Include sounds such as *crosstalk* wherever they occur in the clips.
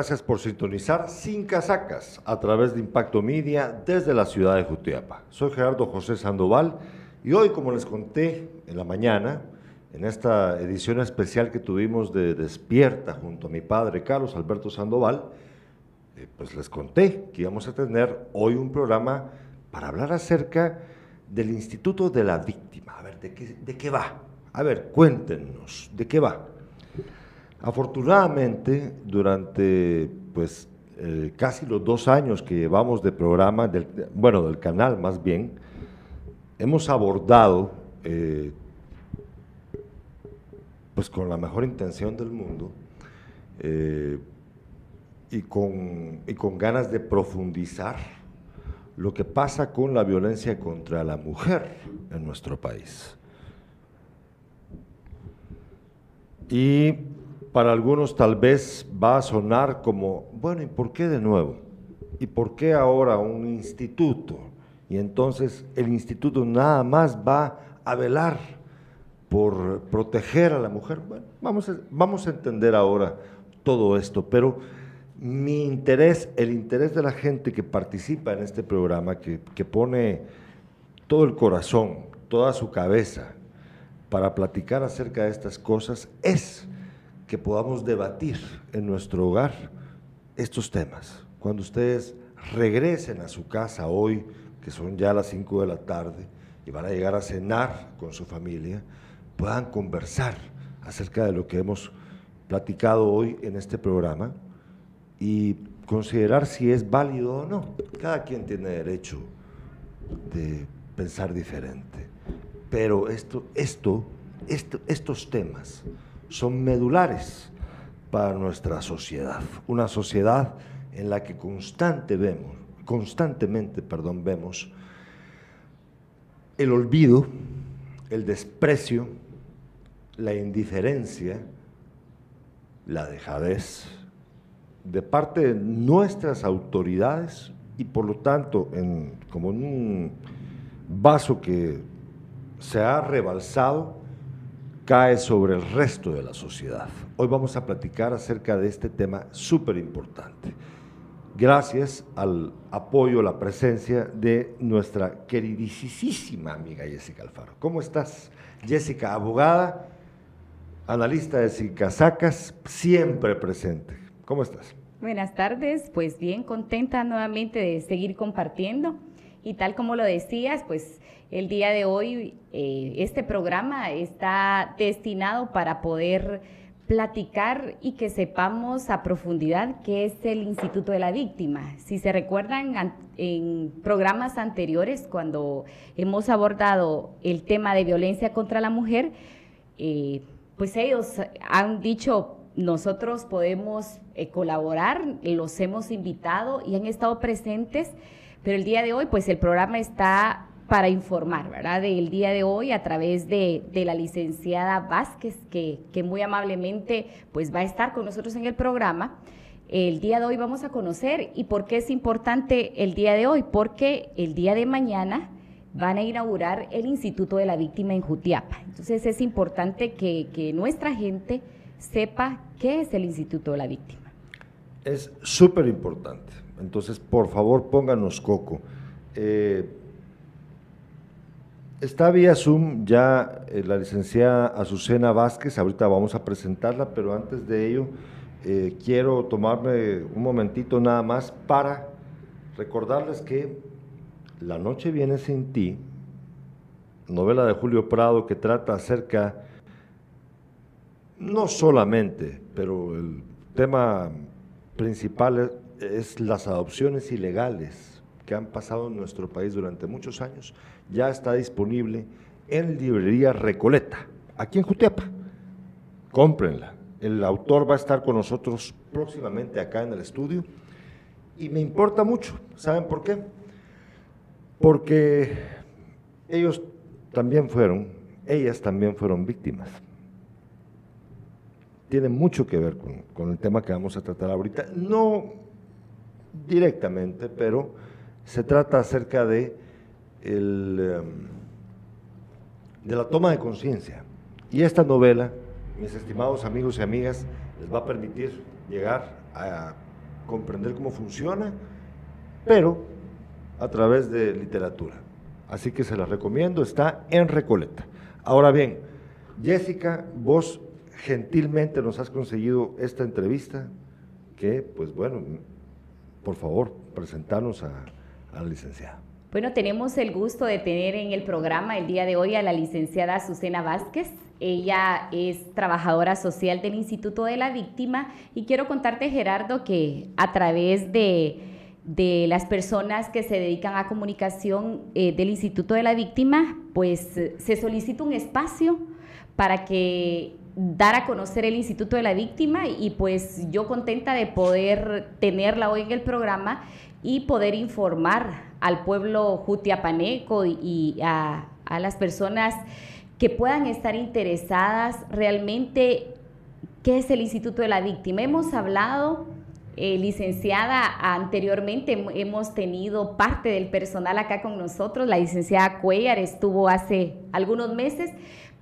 Gracias por sintonizar Sin Casacas a través de Impacto Media desde la ciudad de Jutiapa. Soy Gerardo José Sandoval y hoy, como les conté en la mañana, en esta edición especial que tuvimos de Despierta junto a mi padre Carlos Alberto Sandoval, eh, pues les conté que íbamos a tener hoy un programa para hablar acerca del Instituto de la Víctima. A ver, ¿de qué, de qué va? A ver, cuéntenos, ¿de qué va? Afortunadamente, durante pues eh, casi los dos años que llevamos de programa, bueno, del canal más bien, hemos abordado, eh, pues con la mejor intención del mundo, eh, y, con, y con ganas de profundizar lo que pasa con la violencia contra la mujer en nuestro país. Y para algunos tal vez va a sonar como, bueno, ¿y por qué de nuevo? ¿Y por qué ahora un instituto? Y entonces el instituto nada más va a velar por proteger a la mujer. Bueno, vamos a, vamos a entender ahora todo esto, pero mi interés, el interés de la gente que participa en este programa, que, que pone todo el corazón, toda su cabeza para platicar acerca de estas cosas, es que podamos debatir en nuestro hogar estos temas. Cuando ustedes regresen a su casa hoy, que son ya las 5 de la tarde, y van a llegar a cenar con su familia, puedan conversar acerca de lo que hemos platicado hoy en este programa y considerar si es válido o no. Cada quien tiene derecho de pensar diferente. Pero esto, esto, esto estos temas son medulares para nuestra sociedad, una sociedad en la que constante vemos, constantemente perdón, vemos el olvido, el desprecio, la indiferencia, la dejadez de parte de nuestras autoridades y por lo tanto en, como en un vaso que se ha rebalsado, cae sobre el resto de la sociedad. Hoy vamos a platicar acerca de este tema súper importante. Gracias al apoyo, la presencia de nuestra queridísima amiga Jessica Alfaro. ¿Cómo estás? Jessica, abogada, analista de Casacas, siempre presente. ¿Cómo estás? Buenas tardes, pues bien contenta nuevamente de seguir compartiendo y tal como lo decías, pues el día de hoy eh, este programa está destinado para poder platicar y que sepamos a profundidad qué es el Instituto de la Víctima. Si se recuerdan en programas anteriores, cuando hemos abordado el tema de violencia contra la mujer, eh, pues ellos han dicho, nosotros podemos eh, colaborar, los hemos invitado y han estado presentes, pero el día de hoy, pues el programa está para informar, ¿verdad? Del día de hoy a través de, la licenciada Vázquez, que, muy amablemente pues va a estar con nosotros en el programa. El día de hoy vamos a conocer y por qué es importante el día de hoy, porque el día de mañana van a inaugurar el Instituto de la Víctima en Jutiapa. Entonces es importante que, nuestra gente sepa qué es el Instituto de la Víctima. Es súper importante. Entonces, por favor, pónganos coco. Eh, Está vía Zoom ya eh, la licenciada Azucena Vázquez, ahorita vamos a presentarla, pero antes de ello eh, quiero tomarme un momentito nada más para recordarles que La noche viene sin ti, novela de Julio Prado que trata acerca, no solamente, pero el tema principal es las adopciones ilegales que han pasado en nuestro país durante muchos años ya está disponible en librería Recoleta, aquí en Jutiapa. Cómprenla. El autor va a estar con nosotros próximamente acá en el estudio y me importa mucho. ¿Saben por qué? Porque ellos también fueron, ellas también fueron víctimas. Tiene mucho que ver con, con el tema que vamos a tratar ahorita. No directamente, pero se trata acerca de em, de la toma de conciencia. Y esta novela, mis estimados amigos y amigas, les va a permitir llegar a comprender cómo funciona, pero a través de literatura. Así que se la recomiendo, está en Recoleta. Ahora bien, Jessica, vos gentilmente nos has conseguido esta entrevista, que pues bueno, por favor, presentarnos a la licenciada. Bueno, tenemos el gusto de tener en el programa el día de hoy a la licenciada Azucena Vázquez. Ella es trabajadora social del Instituto de la Víctima y quiero contarte, Gerardo, que a través de, las personas que se dedican a comunicación eh, del Instituto de la Víctima, pues se solicita un espacio para que dar a conocer el Instituto de la Víctima y pues yo contenta de poder tenerla hoy en el programa y poder informar al pueblo jutiapaneco y, a, las personas que puedan estar interesadas realmente qué es el Instituto de la Víctima. Hemos hablado, eh, licenciada, anteriormente hemos tenido parte del personal acá con nosotros, la licenciada Cuellar estuvo hace algunos meses,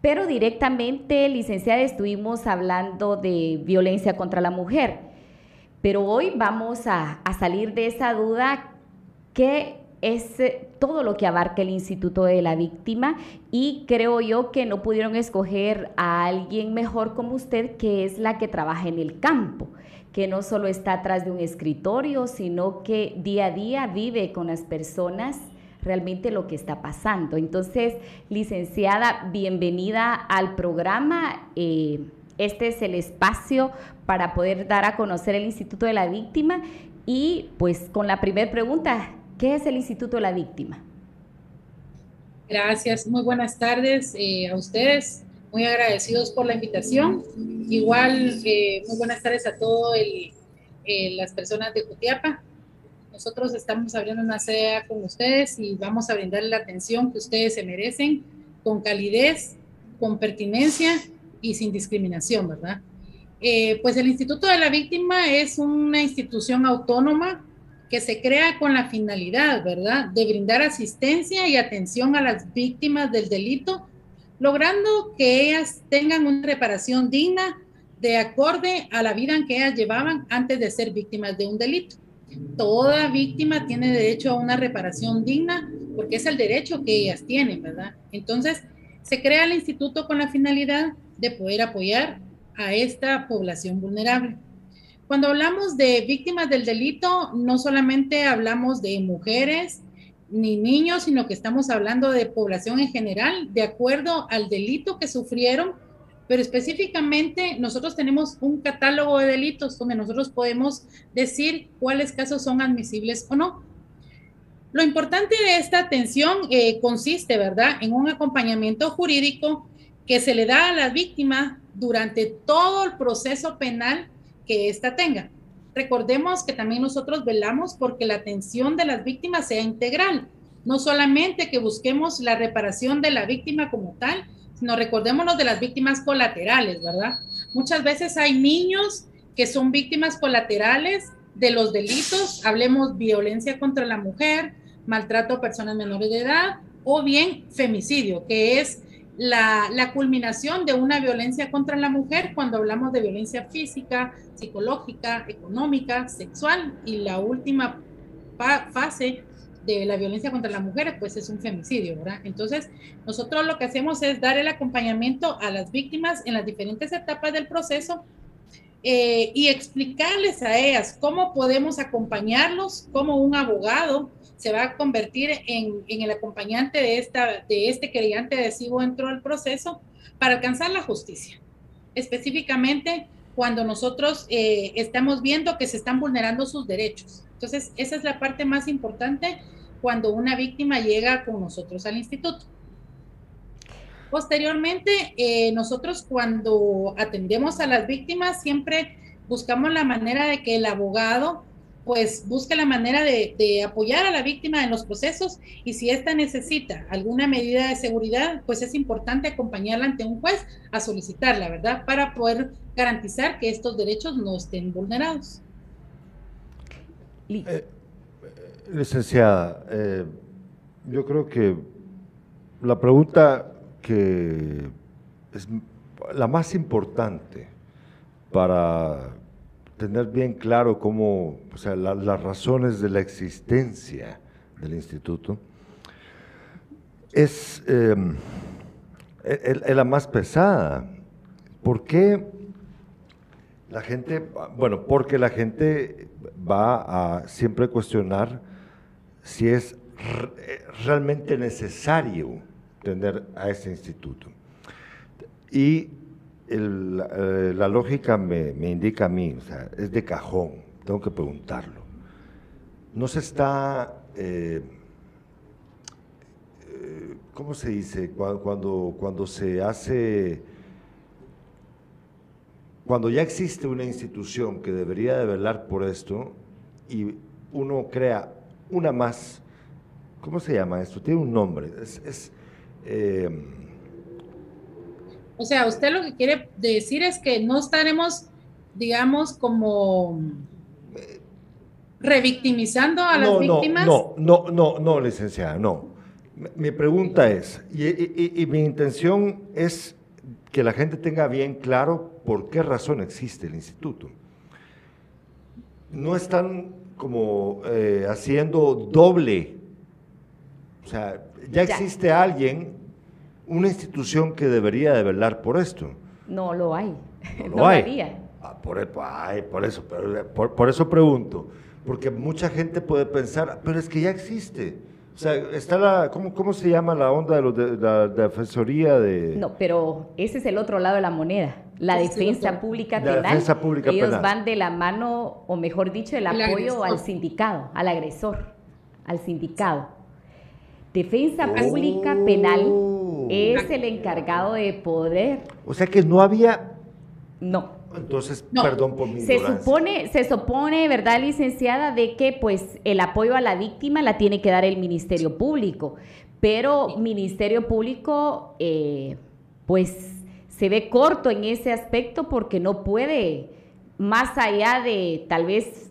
pero directamente, licenciada, estuvimos hablando de violencia contra la mujer. Pero hoy vamos a, a salir de esa duda que es todo lo que abarca el Instituto de la Víctima y creo yo que no pudieron escoger a alguien mejor como usted, que es la que trabaja en el campo, que no solo está atrás de un escritorio, sino que día a día vive con las personas realmente lo que está pasando. Entonces, licenciada, bienvenida al programa. Eh, este es el espacio para poder dar a conocer el Instituto de la Víctima y pues con la primera pregunta, ¿Qué es el Instituto de la Víctima? Gracias, muy buenas tardes eh, a ustedes, muy agradecidos por la invitación. Igual, eh, muy buenas tardes a todas eh, las personas de Cutiapa. Nosotros estamos abriendo una sede con ustedes y vamos a brindarle la atención que ustedes se merecen con calidez, con pertinencia y sin discriminación, ¿verdad? pues el Instituto de la Víctima es una institución autónoma que se crea con la finalidad, ¿verdad?, de brindar asistencia y atención a las víctimas del delito, logrando que ellas tengan una reparación digna de acorde a la vida que ellas llevaban antes de ser víctimas de un delito. Toda víctima tiene derecho a una reparación digna porque es el derecho que ellas tienen, ¿verdad? Entonces, se crea el instituto con la finalidad de poder apoyar a esta población vulnerable. Cuando hablamos de víctimas del delito, no solamente hablamos de mujeres ni niños, sino que estamos hablando de población en general, de acuerdo al delito que sufrieron, pero específicamente nosotros tenemos un catálogo de delitos donde nosotros podemos decir cuáles casos son admisibles o no. Lo importante de esta atención eh, consiste, ¿verdad?, en un acompañamiento jurídico que se le da a la víctima durante todo el proceso penal que ésta tenga. Recordemos que también nosotros velamos porque la atención de las víctimas sea integral, no solamente que busquemos la reparación de la víctima como tal, sino recordémonos de las víctimas colaterales, ¿verdad? Muchas veces hay niños que son víctimas colaterales de los delitos, hablemos violencia contra la mujer, maltrato a personas menores de edad o bien femicidio, que es la, culminación de una violencia contra la mujer cuando hablamos de violencia física, psicológica, económica, sexual y la última fase de la violencia contra la mujer pues es un femicidio, ¿verdad? Entonces, nosotros lo que hacemos es dar el acompañamiento a las víctimas en las diferentes etapas del proceso eh, y explicarles a ellas cómo podemos acompañarlos como un abogado se va a convertir en, el acompañante de, esta, de este creyente adhesivo dentro del proceso para alcanzar la justicia. Específicamente cuando nosotros eh, estamos viendo que se están vulnerando sus derechos. Entonces, esa es la parte más importante cuando una víctima llega con nosotros al instituto. Posteriormente, eh, nosotros cuando atendemos a las víctimas siempre buscamos la manera de que el abogado pues busque la manera de, apoyar a la víctima en los procesos y si ésta necesita alguna medida de seguridad, pues es importante acompañarla ante un juez a solicitarla, ¿verdad? Para poder garantizar que estos derechos no estén vulnerados. Eh, licenciada, eh, yo creo que la pregunta que es la más importante para tener bien claro cómo, o sea, las razones de la existencia del instituto, es, em, la más pesada. ¿Por qué la gente, bueno, porque la gente va a siempre cuestionar si es realmente necesario tener a ese instituto. Y eh, la, lógica me, indica a mí, o sea, es de cajón, tengo que preguntarlo. No se está, eh, eh, ¿cómo se dice? Cuando, cuando, se hace, cuando ya existe una institución que debería de velar por esto y uno crea una más, ¿cómo se llama esto? Tiene un nombre, es, o sea, usted lo que quiere decir es que no estaremos, digamos, como revictimizando a las víctimas. No, no, no, no, licenciada, no. Mi pregunta es, y, mi intención es que la gente tenga bien claro por qué razón existe el instituto. No están como eh, haciendo doble. O sea, ya existe alguien una institución que debería de velar por esto. No lo hay. No, *laughs* lo hay. Ah, por, por, eso, por, eso pregunto. Porque mucha gente puede pensar, pero es que ya existe. O sea, está la, ¿cómo, cómo se llama la onda de, los de, la defensoría de...? No, pero ese es el otro lado de la moneda. La defensa pública penal. La defensa pública Ellos van de la mano, o mejor dicho, el, apoyo al sindicado, al agresor, al sindicado. Defensa pública penal es el encargado de poder. O sea que no había... No. Entonces, perdón por mi se supone, se supone, ¿verdad, licenciada, de que pues el apoyo a la víctima la tiene que dar el Ministerio Público, pero Ministerio Público, eh, pues se ve corto en ese aspecto porque no puede, más allá de tal vez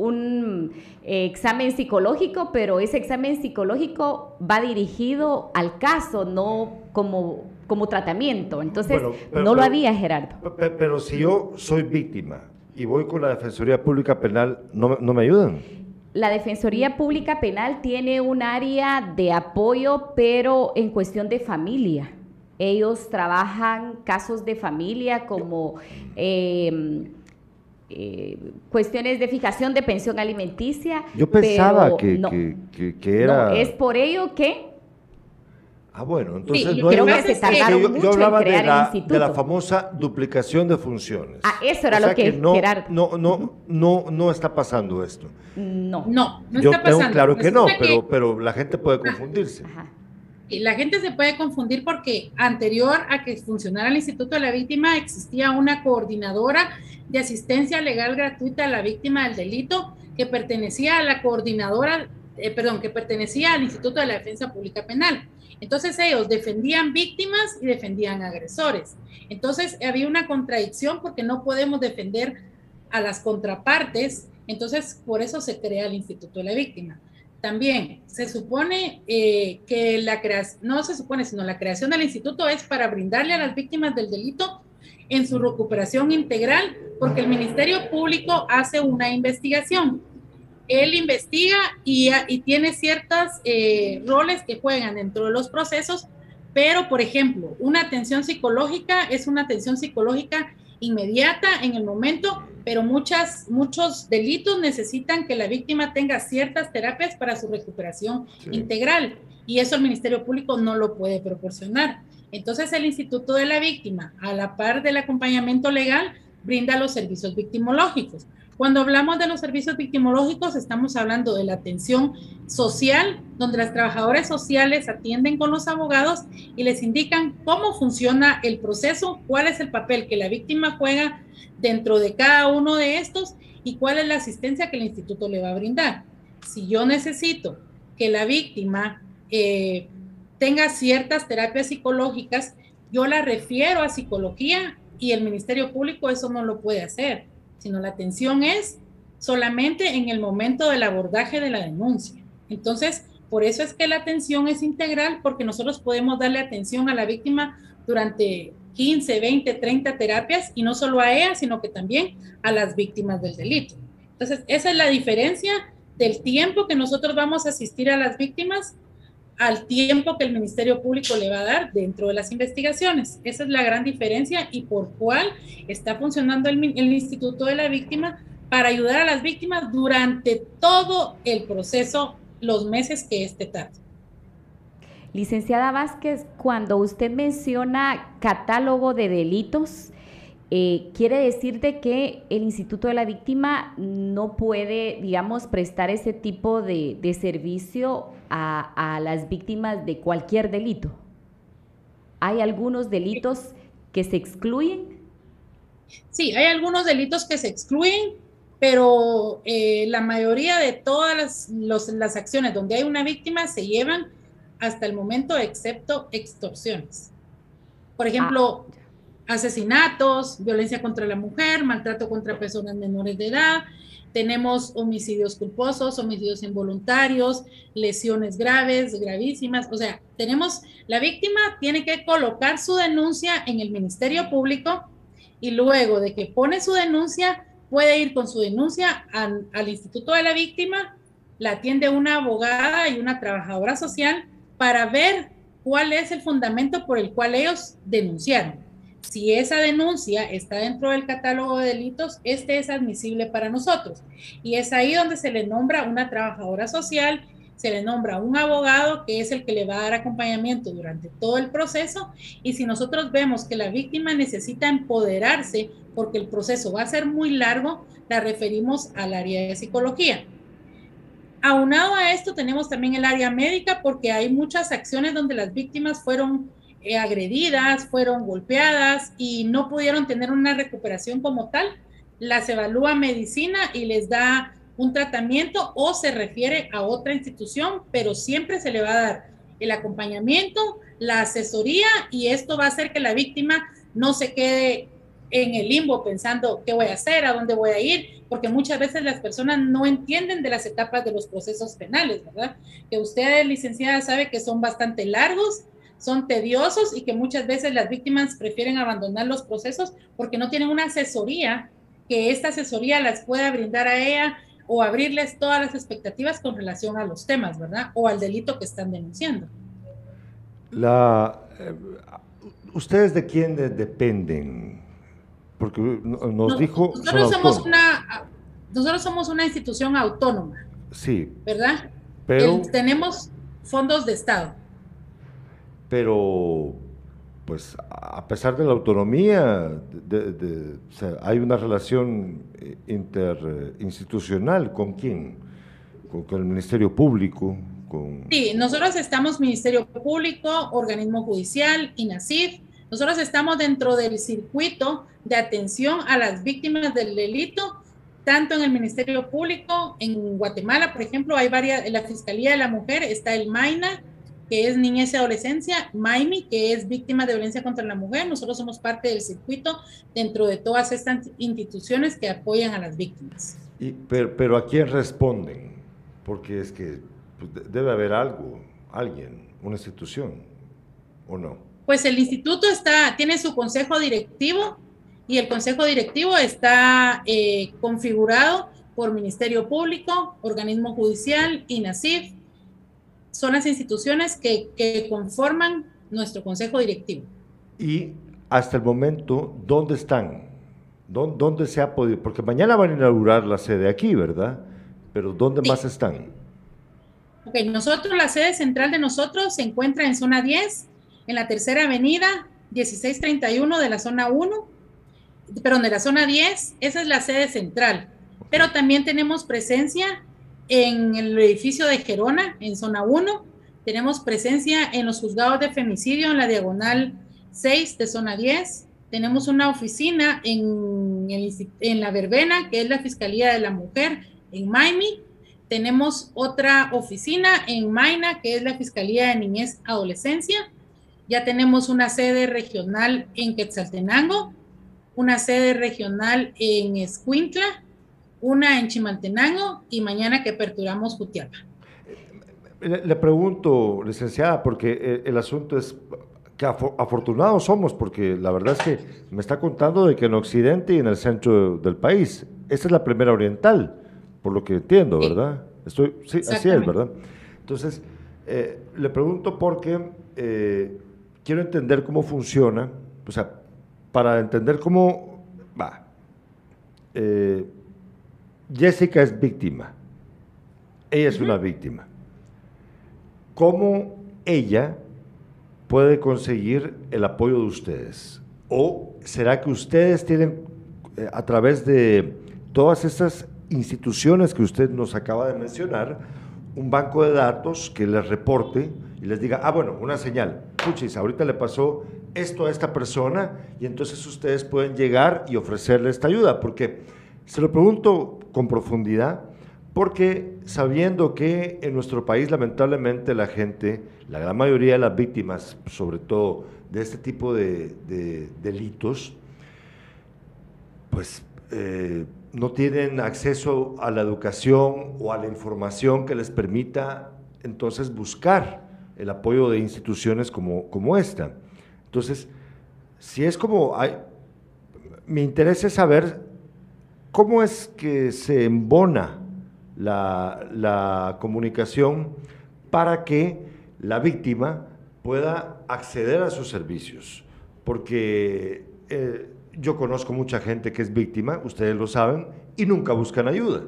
un eh, examen psicológico, pero ese examen psicológico va dirigido al caso, no como, como tratamiento. Entonces, no lo había, Gerardo. Pero, si yo soy víctima y voy con la Defensoría Pública Penal, ¿no, no me ayudan? La Defensoría Pública Penal tiene un área de apoyo, pero en cuestión de familia. Ellos trabajan casos de familia como... Eh, eh, cuestiones de fijación de pensión alimenticia. Yo pensaba que, que, era... No, es por ello que... Ah, bueno, entonces no creo que se tardaron yo, mucho hablaba en crear de, la, el de la famosa duplicación de funciones. Ah, eso era lo que, no, No, no, no, no está pasando esto. No. No, no yo está pasando. tengo claro que no, pero, pero la gente puede confundirse. Ajá. La gente se puede confundir porque anterior a que funcionara el Instituto de la Víctima existía una coordinadora de asistencia legal gratuita a la víctima del delito que pertenecía a la coordinadora, eh, perdón, que pertenecía al Instituto de la Defensa Pública Penal. Entonces ellos defendían víctimas y defendían agresores. Entonces había una contradicción porque no podemos defender a las contrapartes. Entonces por eso se crea el Instituto de la Víctima. También se supone eh, que la creación, no se supone, sino la creación del instituto es para brindarle a las víctimas del delito en su recuperación integral, porque el Ministerio Público hace una investigación. Él investiga y, tiene ciertos eh, roles que juegan dentro de los procesos, pero, por ejemplo, una atención psicológica es una atención psicológica inmediata en el momento pero muchas, muchos delitos necesitan que la víctima tenga ciertas terapias para su recuperación integral y eso el Ministerio Público no lo puede proporcionar. Entonces el Instituto de la Víctima, a la par del acompañamiento legal, brinda los servicios victimológicos. Cuando hablamos de los servicios victimológicos, estamos hablando de la atención social, donde las trabajadoras sociales atienden con los abogados y les indican cómo funciona el proceso, cuál es el papel que la víctima juega dentro de cada uno de estos y cuál es la asistencia que el instituto le va a brindar. Si yo necesito que la víctima eh, tenga ciertas terapias psicológicas, yo la refiero a psicología y el Ministerio Público eso no lo puede hacer sino la atención es solamente en el momento del abordaje de la denuncia. Entonces, por eso es que la atención es integral, porque nosotros podemos darle atención a la víctima durante 15, 20, 30 terapias y no solo a ella, sino que también a las víctimas del delito. Entonces, esa es la diferencia del tiempo que nosotros vamos a asistir a las víctimas al tiempo que el Ministerio Público le va a dar dentro de las investigaciones. Esa es la gran diferencia y por cuál está funcionando el, el Instituto de la Víctima para ayudar a las víctimas durante todo el proceso, los meses que este tarda. Licenciada Vázquez, cuando usted menciona catálogo de delitos, eh, quiere decir de que el Instituto de la Víctima no puede, digamos, prestar ese tipo de, servicio a, a, las víctimas de cualquier delito. ¿Hay algunos delitos que se excluyen? Sí, hay algunos delitos que se excluyen, pero eh, la mayoría de todas las, las acciones donde hay una víctima se llevan hasta el momento, excepto extorsiones. Por ejemplo, ah, asesinatos, violencia contra la mujer, maltrato contra personas menores de edad, tenemos homicidios culposos, homicidios involuntarios, lesiones graves, gravísimas. O sea, tenemos, la víctima tiene que colocar su denuncia en el Ministerio Público y luego de que pone su denuncia, puede ir con su denuncia al, al Instituto de la Víctima, la atiende una abogada y una trabajadora social para ver cuál es el fundamento por el cual ellos denunciaron. Si esa denuncia está dentro del catálogo de delitos, este es admisible para nosotros. Y es ahí donde se le nombra una trabajadora social, se le nombra un abogado que es el que le va a dar acompañamiento durante todo el proceso. Y si nosotros vemos que la víctima necesita empoderarse porque el proceso va a ser muy largo, la referimos al área de psicología. Aunado a esto, tenemos también el área médica porque hay muchas acciones donde las víctimas fueron agredidas, fueron golpeadas y no pudieron tener una recuperación como tal. Las evalúa medicina y les da un tratamiento o se refiere a otra institución, pero siempre se le va a dar el acompañamiento, la asesoría y esto va a hacer que la víctima no se quede en el limbo pensando qué voy a hacer, a dónde voy a ir, porque muchas veces las personas no entienden de las etapas de los procesos penales, ¿verdad? Que usted, licenciada, sabe que son bastante largos, son tediosos y que muchas veces las víctimas prefieren abandonar los procesos porque no tienen una asesoría que esta asesoría las pueda brindar a ella o abrirles todas las expectativas con relación a los temas, ¿verdad? O al delito que están denunciando. La, eh, ¿Ustedes de quién dependen? Porque nos, dijo... Nosotros somos, una, nosotros somos una institución autónoma. Sí. ¿Verdad? Pero... tenemos fondos de Estado. Pero, pues, a pesar de la autonomía, hay una relación eh, interinstitucional. ¿Con quién? ¿Con, con el Ministerio Público? Con... Sí, nosotros estamos Ministerio Público, Organismo Judicial, INACIF, nosotros estamos dentro del circuito de atención a las víctimas del delito, tanto en el Ministerio Público, en Guatemala, por ejemplo, hay varias, en la Fiscalía de la Mujer está el MAINA, que es niñez y adolescencia, MAIMI, que es víctima de violencia contra la mujer. Nosotros somos parte del circuito dentro de todas estas instituciones que apoyan a las víctimas. Y, pero, ¿a quién responden? Porque es que pues, debe haber algo, alguien, una institución, ¿o no? pues el instituto está, tiene su consejo directivo y el consejo directivo está eh, configurado por Ministerio Público, Organismo Judicial, INASIF. Son las instituciones que, que conforman nuestro consejo directivo. Y hasta el momento, ¿dónde están? ¿Dónde, se ha podido? Porque mañana van a inaugurar la sede aquí, ¿verdad? Pero ¿dónde más están? Ok, nosotros, la sede central de nosotros se encuentra en zona 10, en la tercera avenida 1631 de la zona 1, perdón, de la zona 10, esa es la sede central. Pero también tenemos presencia en el edificio de Gerona, en zona 1, tenemos presencia en los juzgados de femicidio en la diagonal 6 de zona 10, tenemos una oficina en, la verbena, que es la Fiscalía de la Mujer en Miami, tenemos otra oficina en Maina, que es la Fiscalía de Niñez Adolescencia, ya tenemos una sede regional en Quetzaltenango, una sede regional en Escuintla, una en Chimaltenango y mañana que aperturamos Jutiapa. Le, pregunto, licenciada, porque el, asunto es que afortunados somos, porque la verdad es que me está contando de que en Occidente y en el centro del país, esa es la primera oriental, por lo que entiendo, ¿verdad? Estoy, sí, así es, ¿verdad? Entonces, eh, le pregunto porque eh, quiero entender cómo funciona, o sea, para entender cómo va. Eh, Jessica es víctima, ella es una víctima. ¿Cómo ella puede conseguir el apoyo de ustedes? ¿O será que ustedes tienen, eh, a través de todas estas instituciones que usted nos acaba de mencionar, un banco de datos que les reporte y les diga, ah, bueno, una señal, puchis, ahorita le pasó esto a esta persona y entonces ustedes pueden llegar y ofrecerle esta ayuda? Porque se lo pregunto con profundidad, porque sabiendo que en nuestro país lamentablemente la gente, la gran mayoría de las víctimas, sobre todo de este tipo de, delitos, pues eh, no tienen acceso a la educación o a la información que les permita entonces buscar el apoyo de instituciones como, como esta. Entonces, si es como, hay, mi interés es saber cómo es que se embona la, comunicación para que la víctima pueda acceder a sus servicios. Porque eh, yo conozco mucha gente que es víctima, ustedes lo saben, y nunca buscan ayuda.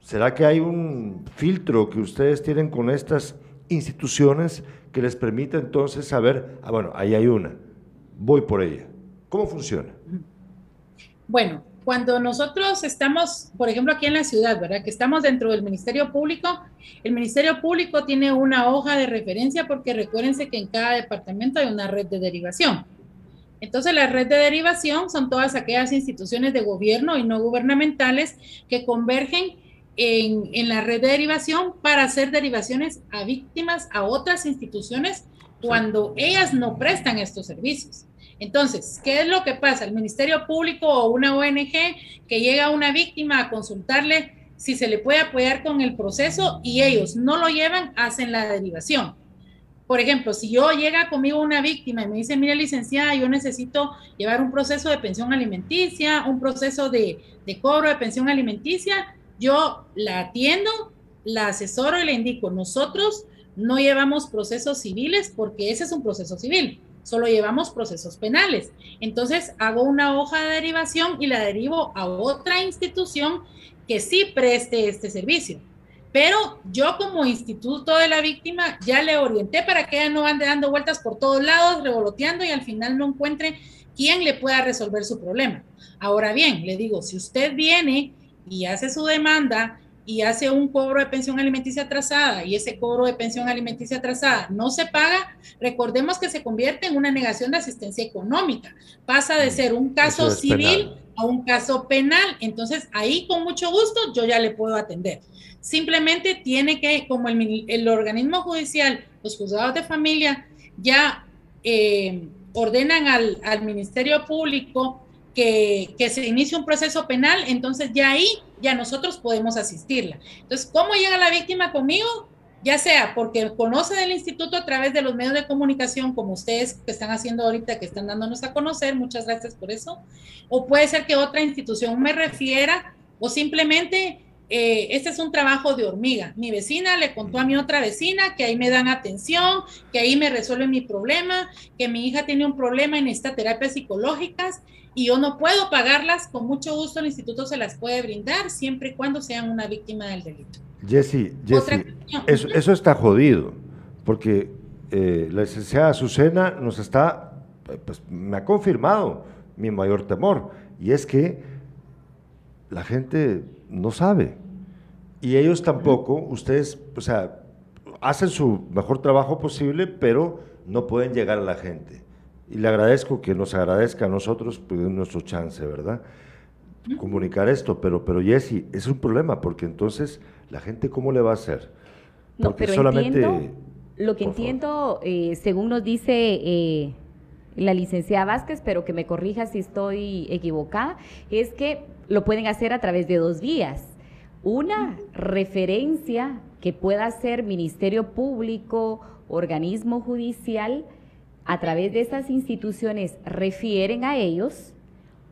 ¿Será que hay un filtro que ustedes tienen con estas instituciones que les permite entonces saber, ah, bueno, ahí hay una, voy por ella? ¿Cómo funciona? Bueno, cuando nosotros estamos, por ejemplo, aquí en la ciudad, ¿verdad? Que estamos dentro del Ministerio Público, el Ministerio Público tiene una hoja de referencia porque recuérdense que en cada departamento hay una red de derivación. Entonces, la red de derivación son todas aquellas instituciones de gobierno y no gubernamentales que convergen en, en la red de derivación para hacer derivaciones a víctimas a otras instituciones cuando ellas no prestan estos servicios. Entonces, ¿qué es lo que pasa? El Ministerio Público o una ONG que llega a una víctima a consultarle si se le puede apoyar con el proceso y ellos no lo llevan, hacen la derivación. Por ejemplo, si yo llega conmigo una víctima y me dice, mira licenciada, yo necesito llevar un proceso de pensión alimenticia, un proceso de, de cobro de pensión alimenticia, yo la atiendo, la asesoro y le indico, nosotros no llevamos procesos civiles porque ese es un proceso civil solo llevamos procesos penales. Entonces hago una hoja de derivación y la derivo a otra institución que sí preste este servicio. Pero yo como instituto de la víctima ya le orienté para que ella no ande dando vueltas por todos lados, revoloteando y al final no encuentre quién le pueda resolver su problema. Ahora bien, le digo, si usted viene y hace su demanda y hace un cobro de pensión alimenticia atrasada y ese cobro de pensión alimenticia atrasada no se paga, recordemos que se convierte en una negación de asistencia económica. Pasa de mm, ser un caso civil a un caso penal. Entonces, ahí con mucho gusto yo ya le puedo atender. Simplemente tiene que, como el, organismo judicial, los juzgados de familia ya eh, ordenan al, al Ministerio Público que, se inicie un proceso penal, entonces ya ahí ya nosotros podemos asistirla. Entonces, ¿cómo llega la víctima conmigo? Ya sea porque conoce del instituto a través de los medios de comunicación, como ustedes que están haciendo ahorita, que están dándonos a conocer, muchas gracias por eso, o puede ser que otra institución me refiera, o simplemente eh, este es un trabajo de hormiga. Mi vecina le contó a mi otra vecina que ahí me dan atención, que ahí me resuelven mi problema, que mi hija tiene un problema en esta terapias psicológicas y yo no puedo pagarlas, con mucho gusto el instituto se las puede brindar siempre y cuando sean una víctima del delito. Jessy, eso, está jodido, porque eh, la licenciada Azucena nos está, pues me ha confirmado mi mayor temor, y es que la gente no sabe. Y ellos tampoco, ustedes, o sea, hacen su mejor trabajo posible, pero no pueden llegar a la gente. Y le agradezco que nos agradezca a nosotros pues, nuestro chance, ¿verdad? Comunicar esto, pero, pero Jessy, es un problema, porque entonces la gente, ¿cómo le va a hacer? no, pero solamente... lo que entiendo, eh, según nos dice eh, la licenciada Vázquez, pero que me corrija si estoy equivocada, es que lo pueden hacer a través de dos vías. Una, referencia que pueda ser Ministerio Público, organismo judicial, a través de esas instituciones refieren a ellos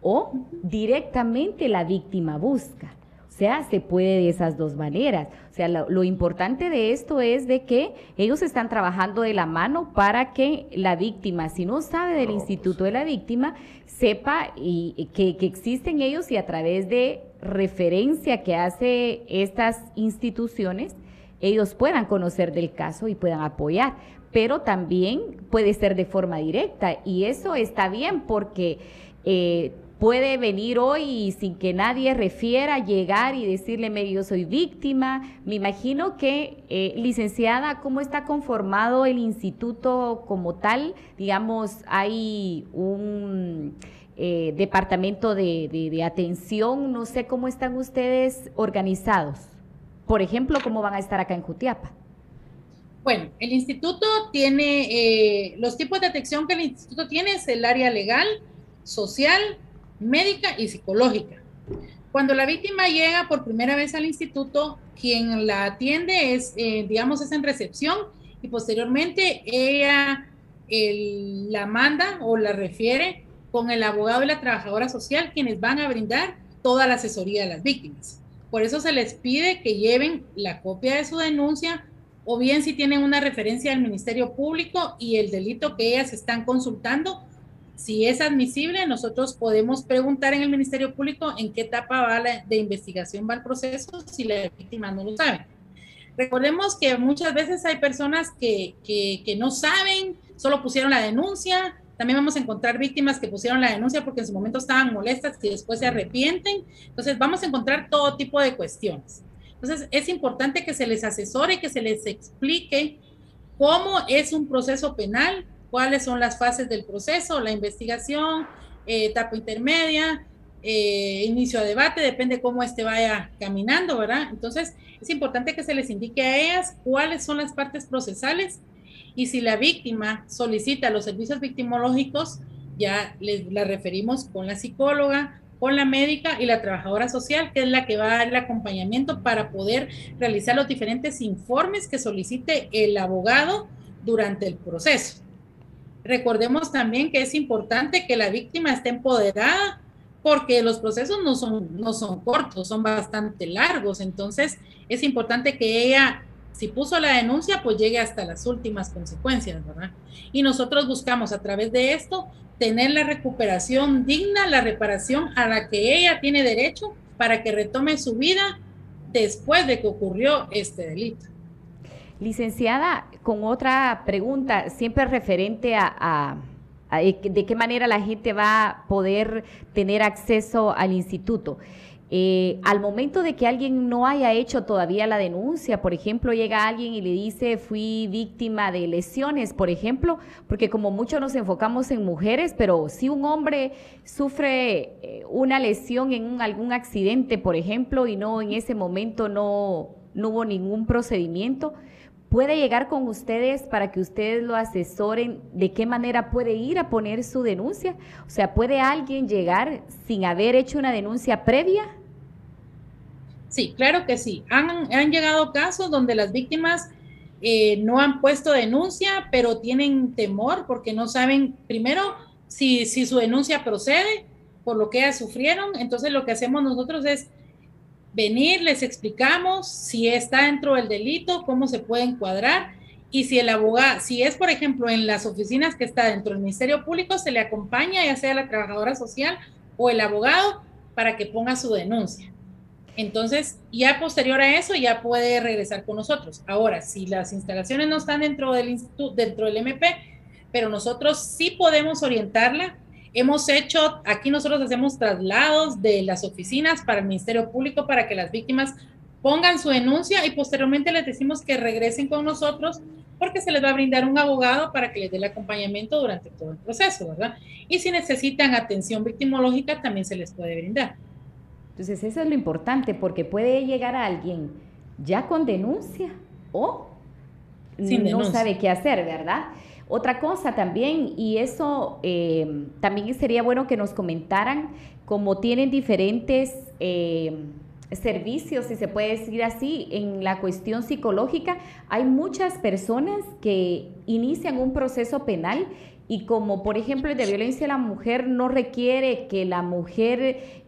o directamente la víctima busca. O sea, se puede de esas dos maneras. O sea, lo, importante de esto es de que ellos están trabajando de la mano para que la víctima, si no sabe del instituto de la víctima, sepa y, que, que existen ellos y a través de referencia que hace estas instituciones, ellos puedan conocer del caso y puedan apoyar. Pero también puede ser de forma directa y eso está bien porque eh, puede venir hoy sin que nadie refiera, llegar y decirle, yo soy víctima. Me imagino que, eh, licenciada, ¿cómo está conformado el instituto como tal? Digamos, hay un eh, departamento de, atención, no sé cómo están ustedes organizados. Por ejemplo, ¿cómo van a estar acá en Jutiapa? Bueno, el instituto tiene, eh, los tipos de atención que el instituto tiene es el área legal, social, médica y psicológica. Cuando la víctima llega por primera vez al instituto, quien la atiende es, eh, digamos, es en recepción y posteriormente ella la manda o la refiere con el abogado y la trabajadora social, quienes van a brindar toda la asesoría a las víctimas. Por eso se les pide que lleven la copia de su denuncia o bien si tienen una referencia al Ministerio Público y el delito que ellas están consultando, si es admisible, nosotros podemos preguntar en el Ministerio Público en qué etapa va la, de investigación va el proceso si la víctima no lo sabe. Recordemos que muchas veces hay personas que, que, no saben, solo pusieron la denuncia. También vamos a encontrar víctimas que pusieron la denuncia porque en su momento estaban molestas y después se arrepienten. Entonces vamos a encontrar todo tipo de cuestiones. Entonces es importante que se les asesore, que se les explique cómo es un proceso penal, cuáles son las fases del proceso, la investigación, eh, etapa intermedia, eh, inicio de debate, depende cómo este vaya caminando, ¿verdad? Entonces, es importante que se les indique a ellas cuáles son las partes procesales y si la víctima solicita los servicios victimológicos, ya les la referimos con la psicóloga, con la médica y la trabajadora social, que es la que va a dar el acompañamiento para poder realizar los diferentes informes que solicite el abogado durante el proceso. Recordemos también que es importante que la víctima esté empoderada porque los procesos no son, no son cortos, son bastante largos. Entonces, es importante que ella, si puso la denuncia, pues llegue hasta las últimas consecuencias, ¿verdad? Y nosotros buscamos a través de esto tener la recuperación digna, la reparación a la que ella tiene derecho para que retome su vida después de que ocurrió este delito. Licenciada, con otra pregunta, siempre referente a, de qué manera la gente va a poder tener acceso al instituto. Eh, al momento de que alguien no haya hecho todavía la denuncia, por ejemplo, llega alguien y le dice fui víctima de lesiones, por ejemplo, porque como mucho nos enfocamos en mujeres, pero si un hombre sufre eh, una lesión en algún accidente, por ejemplo, y no en ese momento no, no hubo ningún procedimiento, puede llegar con ustedes para que ustedes lo asesoren de qué manera puede ir a poner su denuncia? O sea, ¿puede alguien llegar sin haber hecho una denuncia previa? Sí, claro que sí. Han, llegado casos donde las víctimas eh, no han puesto denuncia, pero tienen temor porque no saben, primero, si, si su denuncia procede por lo que ellas sufrieron. Entonces, lo que hacemos nosotros es venir, les explicamos si está dentro del delito, cómo se puede encuadrar y si el abogado, si es por ejemplo en las oficinas que está dentro del Ministerio Público, se le acompaña ya sea la trabajadora social o el abogado para que ponga su denuncia. Entonces, ya posterior a eso, ya puede regresar con nosotros. Ahora, si las instalaciones no están dentro del instituto, dentro del MP, pero nosotros sí podemos orientarla Hemos hecho, aquí nosotros hacemos traslados de las oficinas para el Ministerio Público para que las víctimas pongan su denuncia y posteriormente les decimos que regresen con nosotros porque se les va a brindar un abogado para que les dé el acompañamiento durante todo el proceso, ¿verdad? Y si necesitan atención victimológica, también se les puede brindar. Entonces, eso es lo importante, porque puede llegar a alguien ya con denuncia o no sabe qué hacer, ¿verdad? Otra cosa también, y eso eh, también sería bueno que nos comentaran, como tienen diferentes eh, servicios, si se puede decir así, en la cuestión psicológica, hay muchas personas que inician un proceso penal y como por ejemplo el de violencia a la mujer no requiere que la mujer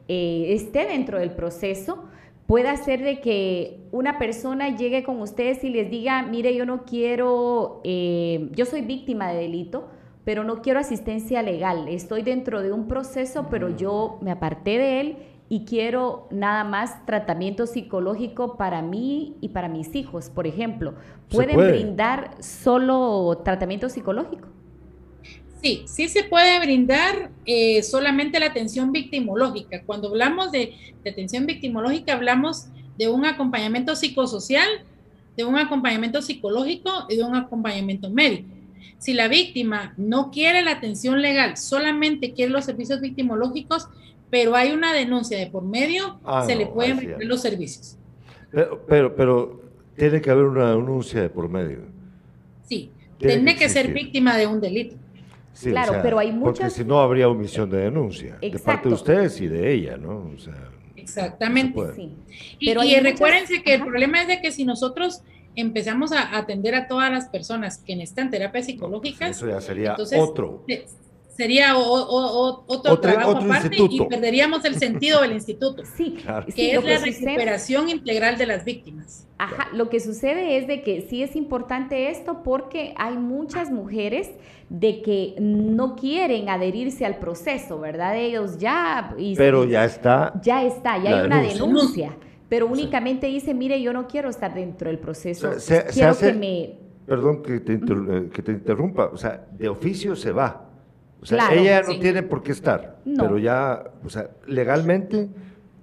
eh, esté dentro del proceso, puede ser de que una persona llegue con ustedes y les diga, mire, yo no quiero, eh, yo soy víctima de delito, pero no quiero asistencia legal, estoy dentro de un proceso, pero mm. yo me aparté de él y quiero nada más tratamiento psicológico para mí y para mis hijos, por ejemplo. ¿Pueden brindar solo tratamiento psicológico? Sí, sí se puede brindar eh, solamente la atención victimológica. Cuando hablamos de, de, atención victimológica, hablamos de un acompañamiento psicosocial, de un acompañamiento psicológico y de un acompañamiento médico. Si la víctima no quiere la atención legal, solamente quiere los servicios victimológicos, pero hay una denuncia de por medio, ah, se le pueden brindar los servicios. Pero, pero, tiene que haber una denuncia de por medio. Sí, tiene, que, ser víctima de un delito. Claro, pero hay muchas... Porque si no habría omisión de denuncia de parte de ustedes y de ella, ¿no? Exactamente. sí. Y, pero recuérdense que el problema es de que si nosotros empezamos a atender a todas las personas que necesitan terapia psicológica, eso ya sería otro sería otro trabajo aparte y perderíamos el sentido del instituto, *laughs* sí, que es la recuperación integral de las víctimas. Ajá, lo que sucede es de que sí es importante esto porque hay muchas mujeres de que no quieren adherirse al proceso, ¿verdad? Ellos ya... Pero ya está. Ya está, ya hay una denuncia. pero únicamente dice, mire, yo no quiero estar dentro del proceso. quiero que me... Perdón que te, eh, que te interrumpa, o sea, de oficio se va o sea, ella no tiene por qué estar, pero ya, o sea, legalmente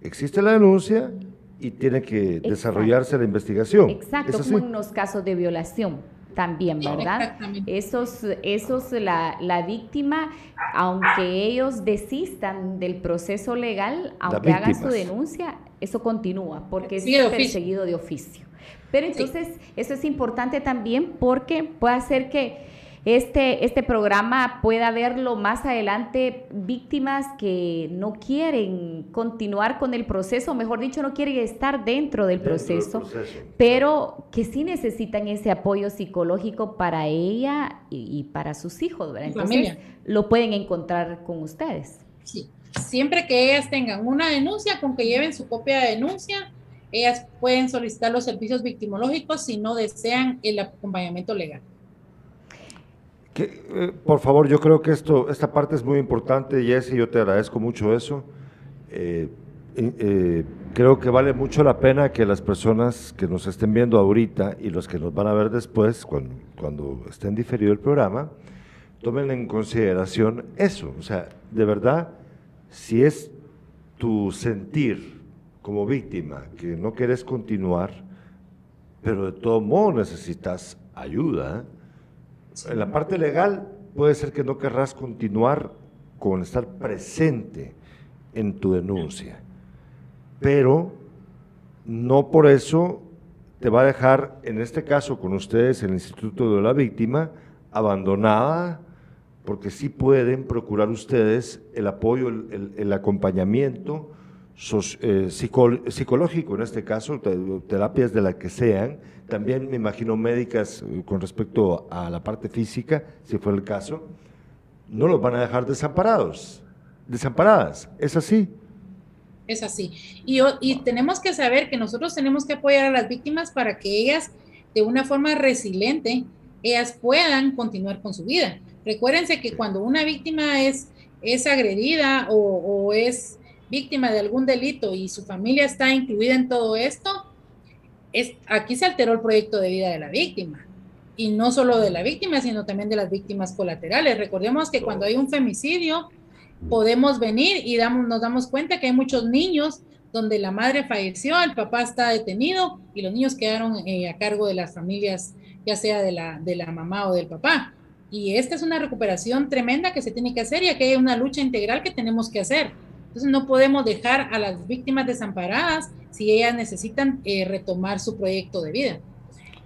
existe la denuncia y tiene que desarrollarse la investigación. Exacto, como en los casos de violación también, ¿verdad? Esos, esos la, la, víctima, aunque ellos desistan del proceso legal, aunque hagan su denuncia, eso continúa, porque es perseguido de oficio. Pero entonces, eso es importante también porque puede hacer que este, este programa pueda verlo más adelante víctimas que no quieren continuar con el proceso, mejor dicho, no quieren estar dentro del proceso, pero que sí necesitan ese apoyo psicológico para ella y, para sus hijos, ¿verdad? Entonces, lo pueden encontrar con ustedes. Sí, siempre que ellas tengan una denuncia, con que lleven su copia de denuncia, ellas pueden solicitar los servicios victimológicos si no desean el acompañamiento legal. Eh, por favor, yo creo que esto, esta parte es muy importante, Jesse, yo te agradezco mucho eso. Eh, eh, creo que vale mucho la pena que las personas que nos estén viendo ahorita y los que nos van a ver después, cuando, cuando estén diferido el programa, tomen en consideración eso. O sea, de verdad, si es tu sentir como víctima que no quieres continuar, pero de todo modo necesitas ayuda, en la parte legal puede ser que no querrás continuar con estar presente en tu denuncia, pero no por eso te va a dejar, en este caso con ustedes, el Instituto de la Víctima, abandonada, porque sí pueden procurar ustedes el apoyo, el, acompañamiento eh, psicológico, en este caso, terapias de las que sean, también me imagino médicas eh, con respecto a la parte física, si fue el caso, no los van a dejar desamparados, desamparadas. ¿Es así? Es así. Y, y tenemos que saber que nosotros tenemos que apoyar a las víctimas para que ellas, de una forma resiliente, ellas puedan continuar con su vida. Recuérdense que cuando una víctima es, es agredida o, o es víctima de algún delito y su familia está incluida en todo esto, aquí se alteró el proyecto de vida de la víctima. Y no solo de la víctima, sino también de las víctimas colaterales. Recordemos que cuando hay un femicidio, podemos venir y damos, nos damos cuenta que hay muchos niños donde la madre falleció, el papá está detenido y los niños quedaron eh, a cargo de las familias, ya sea de la, de la mamá o del papá. Y esta es una recuperación tremenda que se tiene que hacer y aquí hay una lucha integral que tenemos que hacer. Entonces no podemos dejar a las víctimas desamparadas si ellas necesitan eh, retomar su proyecto de vida.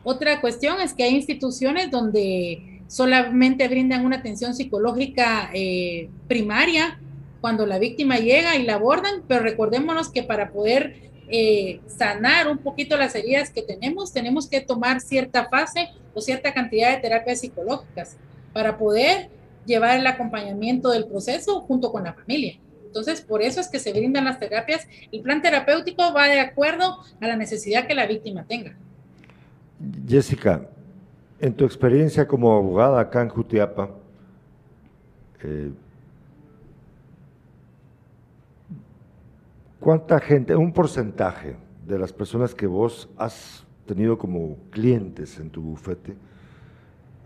Otra cuestión es que hay instituciones donde solamente brindan una atención psicológica eh, primaria cuando la víctima llega y la abordan, pero recordémonos que para poder eh, sanar un poquito las heridas que tenemos, tenemos que tomar cierta fase o cierta cantidad de terapias psicológicas para poder llevar el acompañamiento del proceso junto con la familia. Entonces, por eso es que se brindan las terapias. El plan terapéutico va de acuerdo a la necesidad que la víctima tenga. Jessica, en tu experiencia como abogada acá en Jutiapa, eh, ¿cuánta gente, un porcentaje de las personas que vos has tenido como clientes en tu bufete,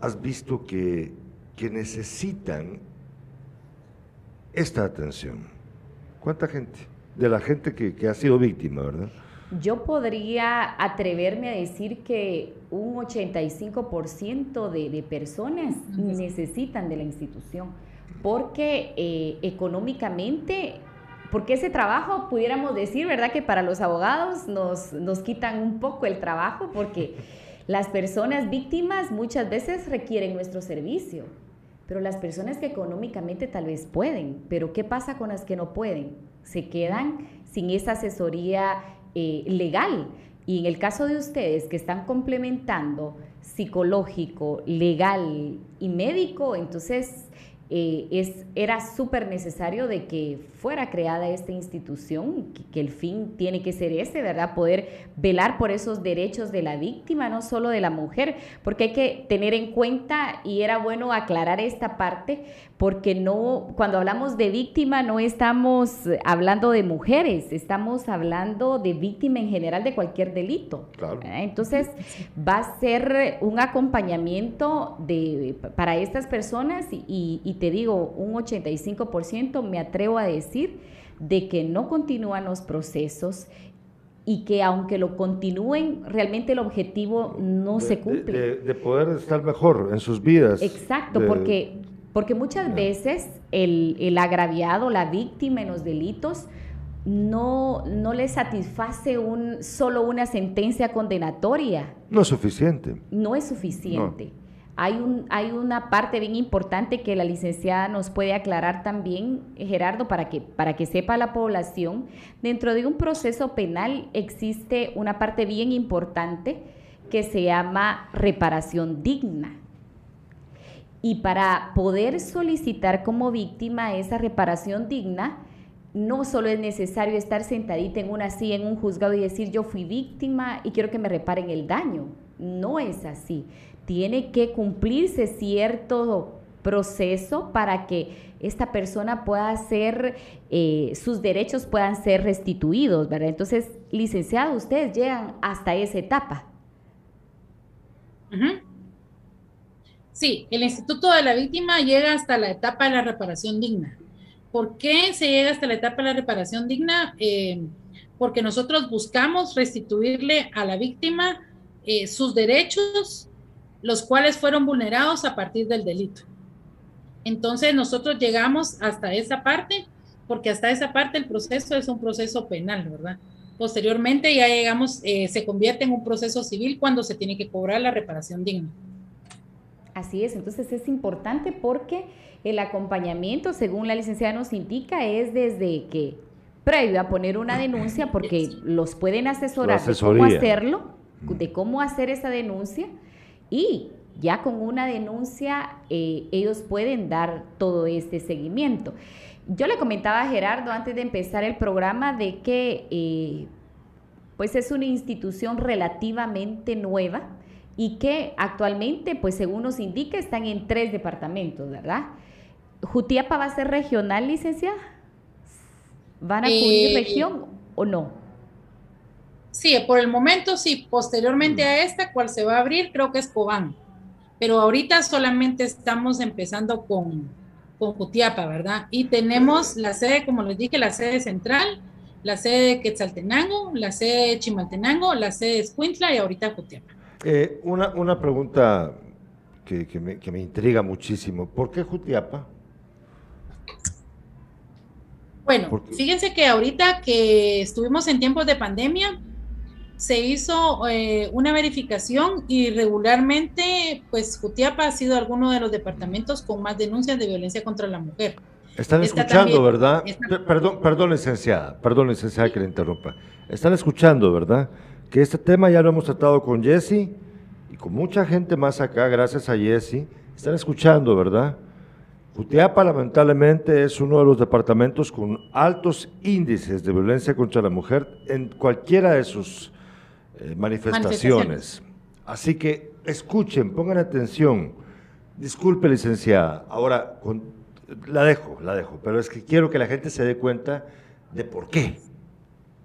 has visto que, que necesitan esta atención? ¿Cuánta gente? De la gente que, ha sido víctima, ¿verdad? Yo podría atreverme a decir que un 85% de, de personas necesitan de la institución, porque eh, económicamente, porque ese trabajo, pudiéramos decir, ¿verdad? Que para los abogados nos, nos quitan un poco el trabajo, porque *laughs* las personas víctimas muchas veces requieren nuestro servicio. Pero las personas que económicamente tal vez pueden, pero ¿qué pasa con las que no pueden? Se quedan sin esa asesoría eh, legal. Y en el caso de ustedes que están complementando psicológico, legal y médico, entonces eh, es, era súper necesario de que fuera creada esta institución, que, el fin tiene que ser ese, ¿verdad? Poder velar por esos derechos de la víctima, no solo de la mujer, porque hay que tener en cuenta, y era bueno aclarar esta parte, porque no, cuando hablamos de víctima no estamos hablando de mujeres, estamos hablando de víctima en general de cualquier delito. Entonces, va a ser un acompañamiento de, para estas personas y, y te digo, un 85% me atrevo a decir de que no continúan los procesos y que aunque lo continúen, realmente el objetivo no se cumple. De, poder estar mejor en sus vidas. Exacto, porque, porque muchas veces el, el, agraviado, la víctima en los delitos, no, no le satisface un, solo una sentencia condenatoria. No es suficiente. No es suficiente. Hay, un, hay una parte bien importante que la licenciada nos puede aclarar también, Gerardo, para que, para que sepa la población. Dentro de un proceso penal existe una parte bien importante que se llama reparación digna. Y para poder solicitar como víctima esa reparación digna, no solo es necesario estar sentadita en una silla en un juzgado y decir yo fui víctima y quiero que me reparen el daño. No es así tiene que cumplirse cierto proceso para que esta persona pueda ser, eh, sus derechos puedan ser restituidos, ¿verdad? Entonces, licenciado, ustedes llegan hasta esa etapa. Sí, el Instituto de la Víctima llega hasta la etapa de la reparación digna. ¿Por qué se llega hasta la etapa de la reparación digna? Eh, porque nosotros buscamos restituirle a la víctima eh, sus derechos los cuales fueron vulnerados a partir del delito. Entonces nosotros llegamos hasta esa parte, porque hasta esa parte el proceso es un proceso penal, ¿verdad? Posteriormente ya llegamos, eh, se convierte en un proceso civil cuando se tiene que cobrar la reparación digna. Así es, entonces es importante porque el acompañamiento, según la licenciada nos indica, es desde que previo a poner una denuncia, *laughs* porque los pueden asesorar de cómo hacerlo, de cómo hacer esa denuncia, y ya con una denuncia eh, ellos pueden dar todo este seguimiento. Yo le comentaba a Gerardo antes de empezar el programa de que eh, pues es una institución relativamente nueva y que actualmente, pues según nos indica, están en tres departamentos, ¿verdad? ¿Jutiapa va a ser regional, licenciada? ¿Van a cubrir eh, región o no? Sí, por el momento sí. Posteriormente a esta, cual se va a abrir, creo que es Cobán. Pero ahorita solamente estamos empezando con, con Jutiapa, ¿verdad? Y tenemos la sede, como les dije, la sede central, la sede de Quetzaltenango, la sede de Chimaltenango, la sede de Escuintla y ahorita Jutiapa. Eh, una, una pregunta que, que, me, que me intriga muchísimo. ¿Por qué Jutiapa? Bueno, fíjense que ahorita que estuvimos en tiempos de pandemia, se hizo eh, una verificación y regularmente, pues Jutiapa ha sido alguno de los departamentos con más denuncias de violencia contra la mujer. Están escuchando, ¿verdad? Perdón, perdón, licenciada, perdón, licenciada, que le interrumpa. Están escuchando, ¿verdad? Que este tema ya lo hemos tratado con Jesse y con mucha gente más acá, gracias a Jesse. Están escuchando, ¿verdad? Jutiapa lamentablemente es uno de los departamentos con altos índices de violencia contra la mujer en cualquiera de sus eh, manifestaciones. Así que escuchen, pongan atención. Disculpe, licenciada. Ahora, la dejo, la dejo, pero es que quiero que la gente se dé cuenta de por qué.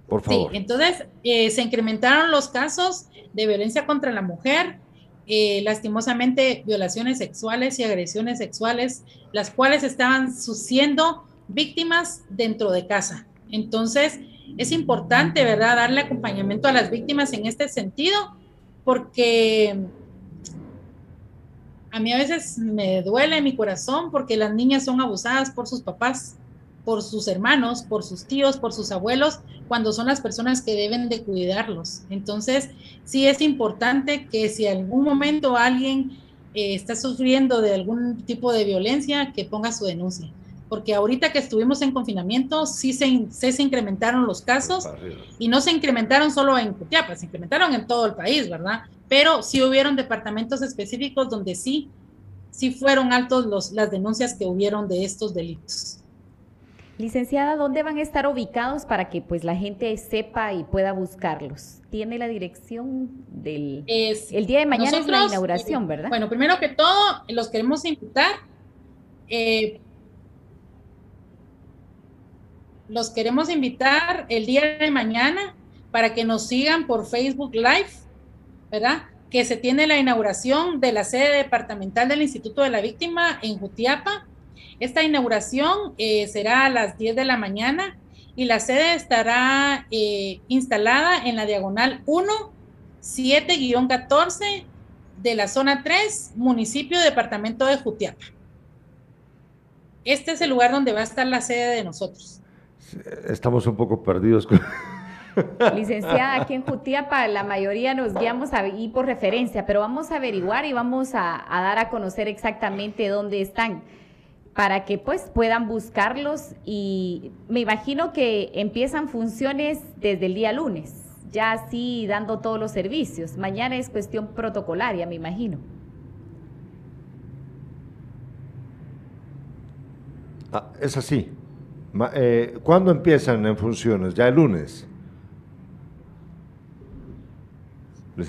Por favor. Sí, entonces eh, se incrementaron los casos de violencia contra la mujer, eh, lastimosamente violaciones sexuales y agresiones sexuales, las cuales estaban siendo víctimas dentro de casa. Entonces, es importante, ¿verdad?, darle acompañamiento a las víctimas en este sentido, porque a mí a veces me duele mi corazón porque las niñas son abusadas por sus papás por sus hermanos, por sus tíos, por sus abuelos, cuando son las personas que deben de cuidarlos. Entonces, sí es importante que si algún momento alguien eh, está sufriendo de algún tipo de violencia, que ponga su denuncia. Porque ahorita que estuvimos en confinamiento, sí se, se, incrementaron los casos y no se incrementaron solo en Cutiapa, se incrementaron en todo el país, ¿verdad? Pero sí hubieron departamentos específicos donde sí, sí fueron altos los, las denuncias que hubieron de estos delitos. Licenciada, ¿dónde van a estar ubicados para que pues la gente sepa y pueda buscarlos? ¿Tiene la dirección del el día de mañana es la inauguración, eh, verdad? Bueno, primero que todo, los queremos invitar. Eh, los queremos invitar el día de mañana para que nos sigan por Facebook Live, ¿verdad? Que se tiene la inauguración de la sede departamental del Instituto de la Víctima en Jutiapa esta inauguración eh, será a las 10 de la mañana y la sede estará eh, instalada en la diagonal 1, 7-14 de la zona 3, municipio departamento de Jutiapa. Este es el lugar donde va a estar la sede de nosotros. Estamos un poco perdidos. *laughs* Licenciada, aquí en Jutiapa la mayoría nos guiamos ahí por referencia, pero vamos a averiguar y vamos a dar a conocer exactamente dónde están para que pues puedan buscarlos y me imagino que empiezan funciones desde el día lunes, ya así dando todos los servicios. Mañana es cuestión protocolaria, me imagino. Ah, es así. Eh, ¿Cuándo empiezan en funciones? ¿Ya el lunes?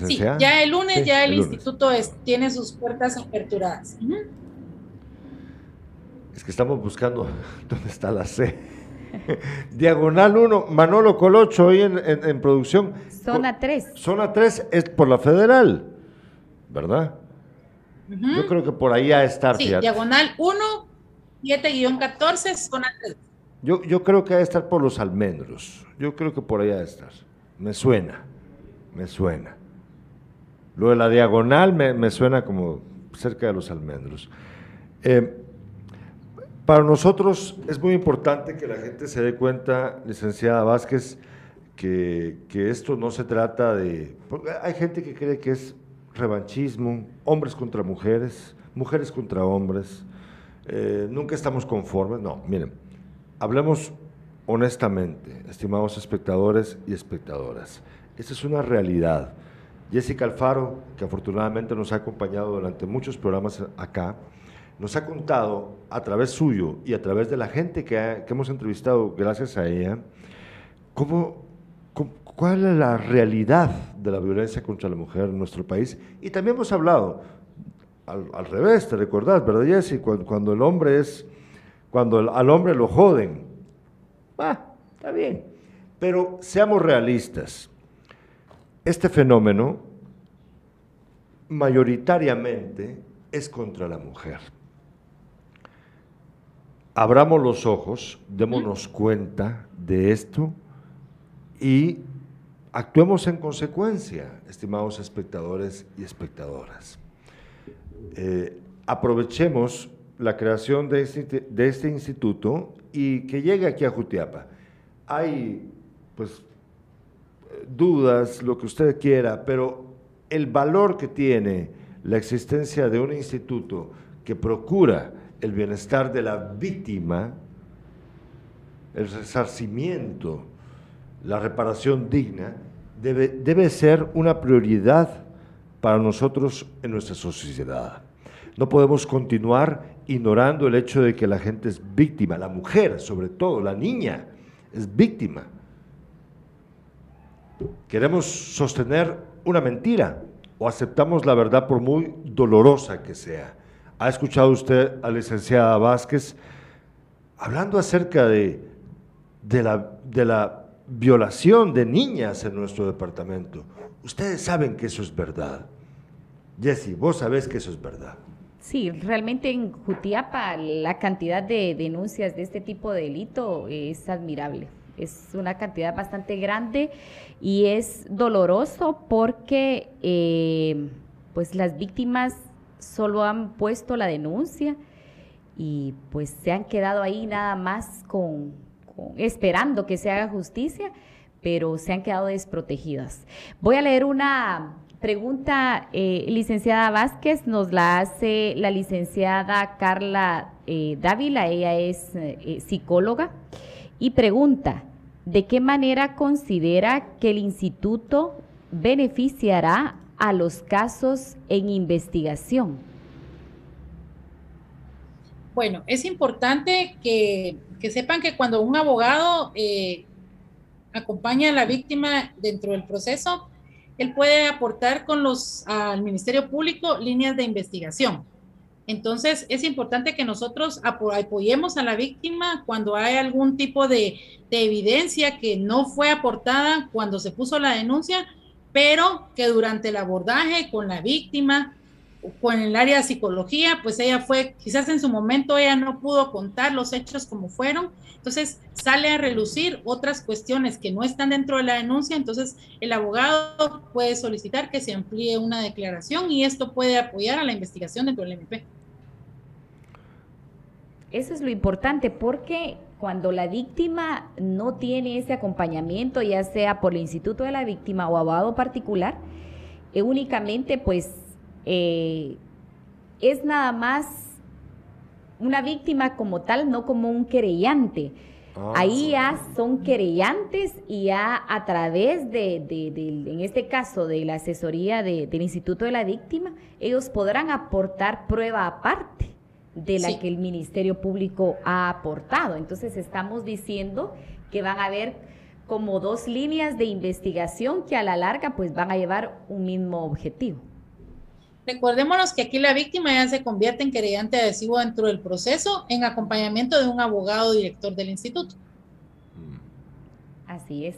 Sí, ya el lunes, ya el, instituto tiene sus puertas aperturadas. Es que estamos buscando *laughs* dónde está la C. *laughs* Diagonal 1, Manolo Colocho, hoy en, producción. Zona 3. Zona 3 es por la federal, ¿verdad? Yo creo que por ahí a estar. Sí, diagonal 1, 7-14, zona 3. Yo, yo creo que ha de estar por los almendros. Yo creo que por ahí ha de estar. Me suena, me suena. Lo de la diagonal me, me suena como cerca de los almendros. Eh, para nosotros es muy importante que la gente se dé cuenta, licenciada Vázquez, que, esto no se trata de... Hay gente que cree que es revanchismo, hombres contra mujeres, mujeres contra hombres, eh, nunca estamos conformes. No, miren, hablemos honestamente, estimados espectadores y espectadoras. Esta es una realidad. Jessica Alfaro, que afortunadamente nos ha acompañado durante muchos programas acá, nos ha contado a través suyo y a través de la gente que, hemos entrevistado gracias a ella, cuál es la realidad de la violencia contra la mujer en nuestro país. Y también hemos hablado al, revés, te recordás, ¿verdad, Jessy? Cuando, el hombre es, cuando al hombre lo joden. Ah, está bien. Pero seamos realistas. Este fenómeno mayoritariamente es contra la mujer abramos los ojos, démonos cuenta de esto y actuemos en consecuencia, estimados espectadores y espectadoras. Eh, aprovechemos la creación de este, de este, instituto y que llegue aquí a Jutiapa. Hay, pues, dudas, lo que usted quiera, pero el valor que tiene la existencia de un instituto que procura el bienestar de la víctima, el resarcimiento, la reparación digna, debe, debe ser una prioridad para nosotros en nuestra sociedad. No podemos continuar ignorando el hecho de que la gente es víctima, la mujer sobre todo, la niña es víctima. Queremos sostener una mentira o aceptamos la verdad por muy dolorosa que sea. ¿Ha escuchado usted a la licenciada Vázquez hablando acerca de, de, la, de la violación de niñas en nuestro departamento? Ustedes saben que eso es verdad. Jesse, vos sabés que eso es verdad. Sí, realmente en Jutiapa la cantidad de denuncias de este tipo de delito es admirable. Es una cantidad bastante grande y es doloroso porque eh, pues las víctimas solo han puesto la denuncia y pues se han quedado ahí nada más con, esperando que se haga justicia, pero se han quedado desprotegidas. Voy a leer una pregunta, eh, licenciada Vázquez, nos la hace la licenciada Carla eh, Dávila, ella es eh, psicóloga, y pregunta, ¿de qué manera considera que el instituto beneficiará a los casos en investigación? Bueno, es importante que, sepan que cuando un abogado acompaña a la víctima dentro del proceso, él puede aportar con los al Ministerio Público líneas de investigación. Entonces, es importante que nosotros apoyemos a la víctima cuando hay algún tipo de, de, evidencia que no fue aportada cuando se puso la denuncia, pero que durante el abordaje con la víctima con el área de psicología, pues ella fue, quizás en su momento ella no pudo contar los hechos como fueron, entonces sale a relucir otras cuestiones que no están dentro de la denuncia, entonces el abogado puede solicitar que se amplíe una declaración y esto puede apoyar a la investigación dentro del MP. Eso es lo importante porque cuando la víctima no tiene ese acompañamiento, ya sea por el instituto de la víctima o abogado particular, eh, únicamente pues eh, es nada más una víctima como tal, no como un querellante. Ah, Ahí ya son querellantes y ya a través de, en este caso, de la asesoría del Instituto de la Víctima, ellos podrán aportar prueba aparte de la que el Ministerio Público ha aportado. Entonces estamos diciendo que van a haber como dos líneas de investigación que a la larga pues van a llevar un mismo objetivo. Recordémonos que aquí la víctima ya se convierte en querellante adhesivo dentro del proceso en acompañamiento de un abogado director del instituto. Así es.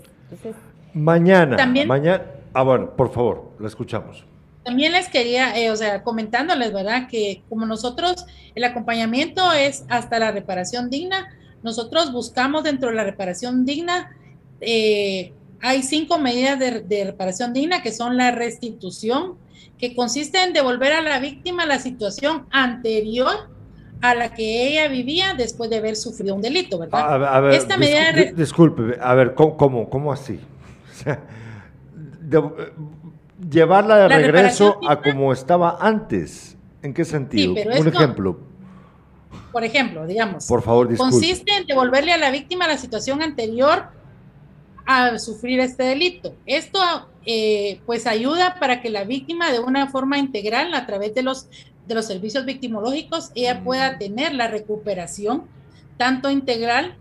mañana, también, mañana, ah, bueno, por favor, la escuchamos. También les quería, eh, o sea, comentándoles, ¿verdad? Que como nosotros, el acompañamiento es hasta la reparación digna, nosotros buscamos dentro de la reparación digna, eh, hay cinco medidas de reparación digna que son la restitución, que consiste en devolver a la víctima la situación anterior a la que ella vivía después de haber sufrido un delito, ¿verdad? A, ver, Esta medida disculpe, a ver, ¿cómo, cómo, así? *laughs* llevarla de regreso a como estaba antes. ¿En qué sentido? un ejemplo. Por ejemplo, digamos. Por favor, disculpe. Consiste en devolverle a la víctima la situación anterior a sufrir este delito. Esto eh, pues ayuda para que la víctima de una forma integral a través de los, de los servicios victimológicos ella pueda tener la recuperación tanto integral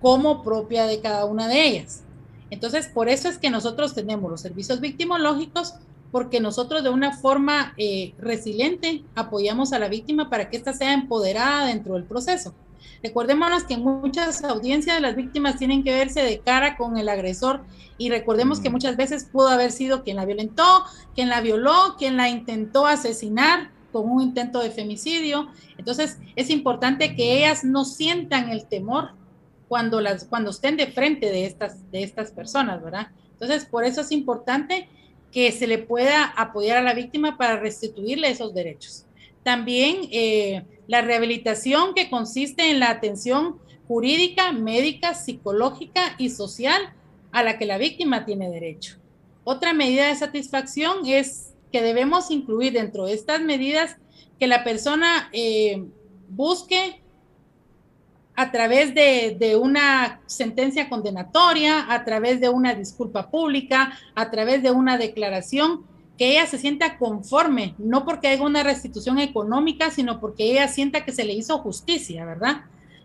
como propia de cada una de ellas. Entonces, por eso es que nosotros tenemos los servicios victimológicos, porque nosotros de una forma eh, resiliente apoyamos a la víctima para que ésta sea empoderada dentro del proceso. Recordémonos que muchas audiencias de las víctimas tienen que verse de cara con el agresor y recordemos que muchas veces pudo haber sido quien la violentó, quien la violó, quien la intentó asesinar con un intento de femicidio. Entonces es importante que ellas no sientan el temor cuando, las, cuando estén de frente de estas, de estas personas, ¿verdad? Entonces por eso es importante que se le pueda apoyar a la víctima para restituirle esos derechos. También eh, la rehabilitación que consiste en la atención jurídica, médica, psicológica y social a la que la víctima tiene derecho. Otra medida de satisfacción es que debemos incluir dentro de estas medidas que la persona eh, busque a través de, de, una sentencia condenatoria, a través de una disculpa pública, a través de una declaración, que ella se sienta conforme, no porque haya una restitución económica, sino porque ella sienta que se le hizo justicia, ¿verdad?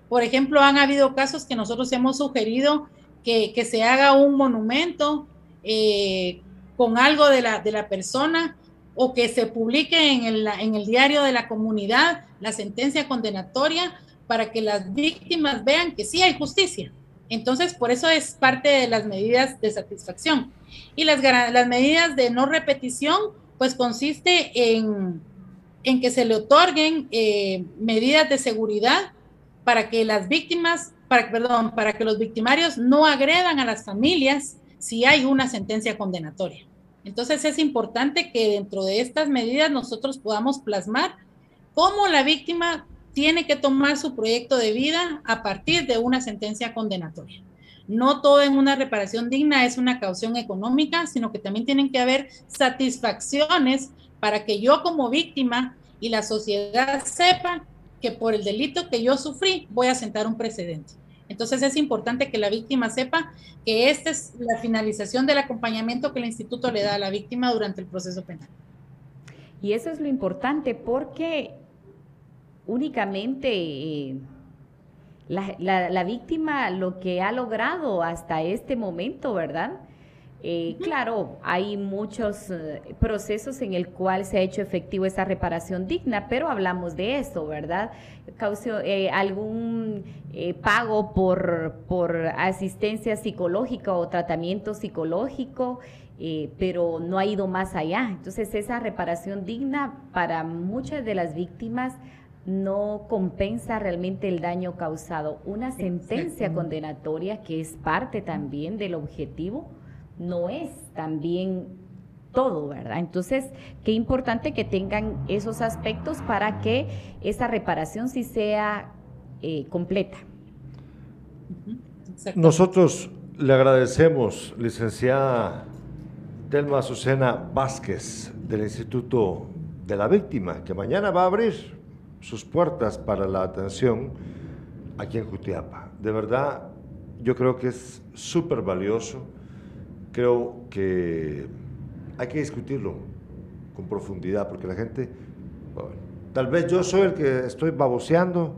Por ejemplo, han habido casos que nosotros hemos sugerido que, se haga un monumento eh, con algo de la, de la persona o que se publique en el, en el diario de la comunidad la sentencia condenatoria para que las víctimas vean que sí hay justicia. Entonces, por eso es parte de las medidas de satisfacción. Y las, las medidas de no repetición, pues consiste en, en que se le otorguen eh, medidas de seguridad para que las víctimas, para, perdón, para que los victimarios no agredan a las familias si hay una sentencia condenatoria. Entonces es importante que dentro de estas medidas nosotros podamos plasmar cómo la víctima tiene que tomar su proyecto de vida a partir de una sentencia condenatoria. No todo en una reparación digna es una caución económica, sino que también tienen que haber satisfacciones para que yo como víctima y la sociedad sepa que por el delito que yo sufrí voy a sentar un precedente. Entonces es importante que la víctima sepa que esta es la finalización del acompañamiento que el instituto le da a la víctima durante el proceso penal. Y eso es lo importante porque únicamente eh, la, víctima lo que ha logrado hasta este momento, ¿verdad? Eh, claro, hay muchos eh, procesos en el cual se ha hecho efectivo esa reparación digna, pero hablamos de eso, ¿verdad? Eh, algún pago por, por asistencia psicológica o tratamiento psicológico, pero no ha ido más allá. Entonces, esa reparación digna para muchas de las víctimas no compensa realmente el daño causado. Una sentencia condenatoria, que es parte también del objetivo, no es también todo, ¿verdad? Entonces, qué importante que tengan esos aspectos para que esa reparación sí sea eh, completa. Nosotros le agradecemos, licenciada Telma Azucena Vázquez, del Instituto de la Víctima, que mañana va a abrir sus puertas para la atención aquí en Jutiapa. De verdad, yo creo que es súper valioso. Creo que hay que discutirlo con profundidad, porque la gente, tal vez yo soy el que estoy baboseando,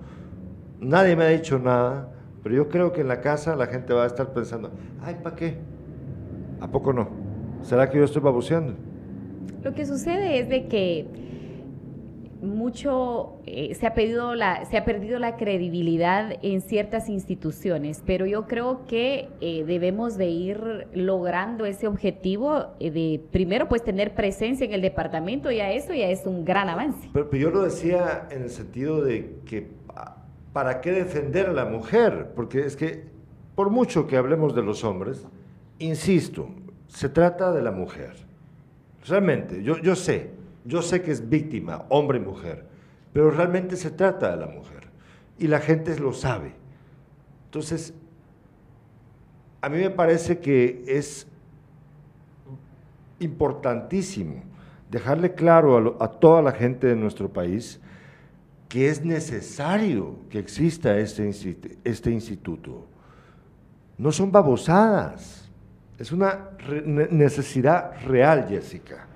nadie me ha dicho nada, pero yo creo que en la casa la gente va a estar pensando, ay, ¿para qué? ¿A poco no? ¿Será que yo estoy baboseando? Lo que sucede es de que mucho, eh, se, ha perdido la, se ha perdido la credibilidad en ciertas instituciones, pero yo creo que eh, debemos de ir logrando ese objetivo eh, de, primero, pues tener presencia en el departamento, ya eso ya es un gran avance. Pero, pero, yo lo decía en el sentido de que, ¿para qué defender a la mujer? Porque es que, por mucho que hablemos de los hombres, insisto, se trata de la mujer. Realmente, yo, yo sé, yo sé que es víctima, hombre y mujer, pero realmente se trata de la mujer y la gente lo sabe. Entonces, a mí me parece que es importantísimo dejarle claro a, toda la gente de nuestro país que es necesario que exista este, este instituto. No son babosadas, es una necesidad real, Jessica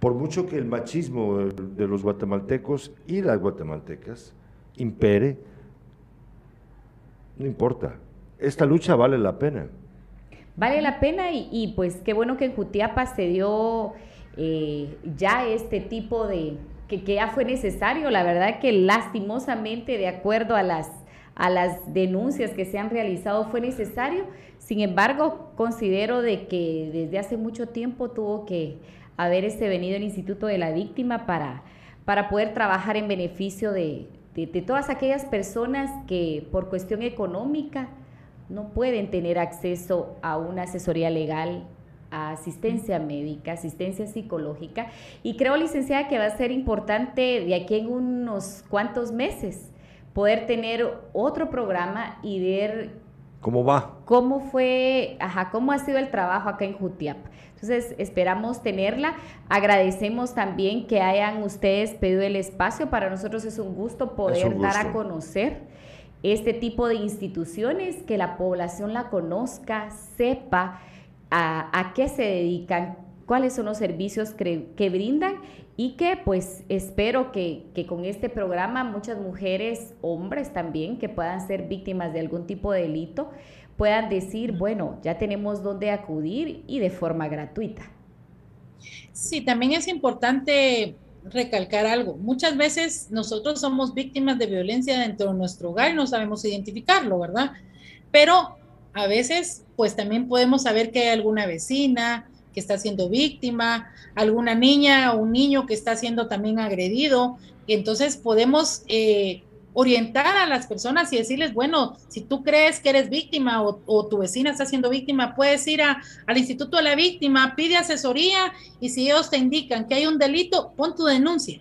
por mucho que el machismo de los guatemaltecos y las guatemaltecas impere, no importa, esta lucha vale la pena. Vale la pena y, pues qué bueno que en Jutiapa se dio eh, ya este tipo de, que, que, ya fue necesario, la verdad que lastimosamente de acuerdo a las, a las denuncias que se han realizado fue necesario, sin embargo considero de que desde hace mucho tiempo tuvo que haber este venido el Instituto de la Víctima para, para poder trabajar en beneficio de, todas aquellas personas que por cuestión económica no pueden tener acceso a una asesoría legal, a asistencia médica, asistencia psicológica. Y creo, licenciada, que va a ser importante de aquí en unos cuantos meses poder tener otro programa y ver ¿Cómo va? ¿Cómo fue, ajá, cómo ha sido el trabajo acá en Jutiapa? Entonces, esperamos tenerla. Agradecemos también que hayan ustedes pedido el espacio. Para nosotros es un gusto poder dar a conocer este tipo de instituciones, que la población la conozca, sepa a, qué se dedican, cuáles son los servicios que, brindan y que pues espero que, que, con este programa muchas mujeres, hombres también, que puedan ser víctimas de algún tipo de delito, puedan decir, bueno, ya tenemos dónde acudir y de forma gratuita. Sí, también es importante recalcar algo. Muchas veces nosotros somos víctimas de violencia dentro de nuestro hogar y no sabemos identificarlo, ¿verdad? Pero a veces, pues también podemos saber que hay alguna vecina que está siendo víctima, alguna niña o un niño que está siendo también agredido. Y entonces podemos eh, orientar a las personas y decirles, bueno, si tú crees que eres víctima o, tu vecina está siendo víctima, puedes ir al Instituto de la Víctima, pide asesoría y si ellos te indican que hay un delito, pon tu denuncia,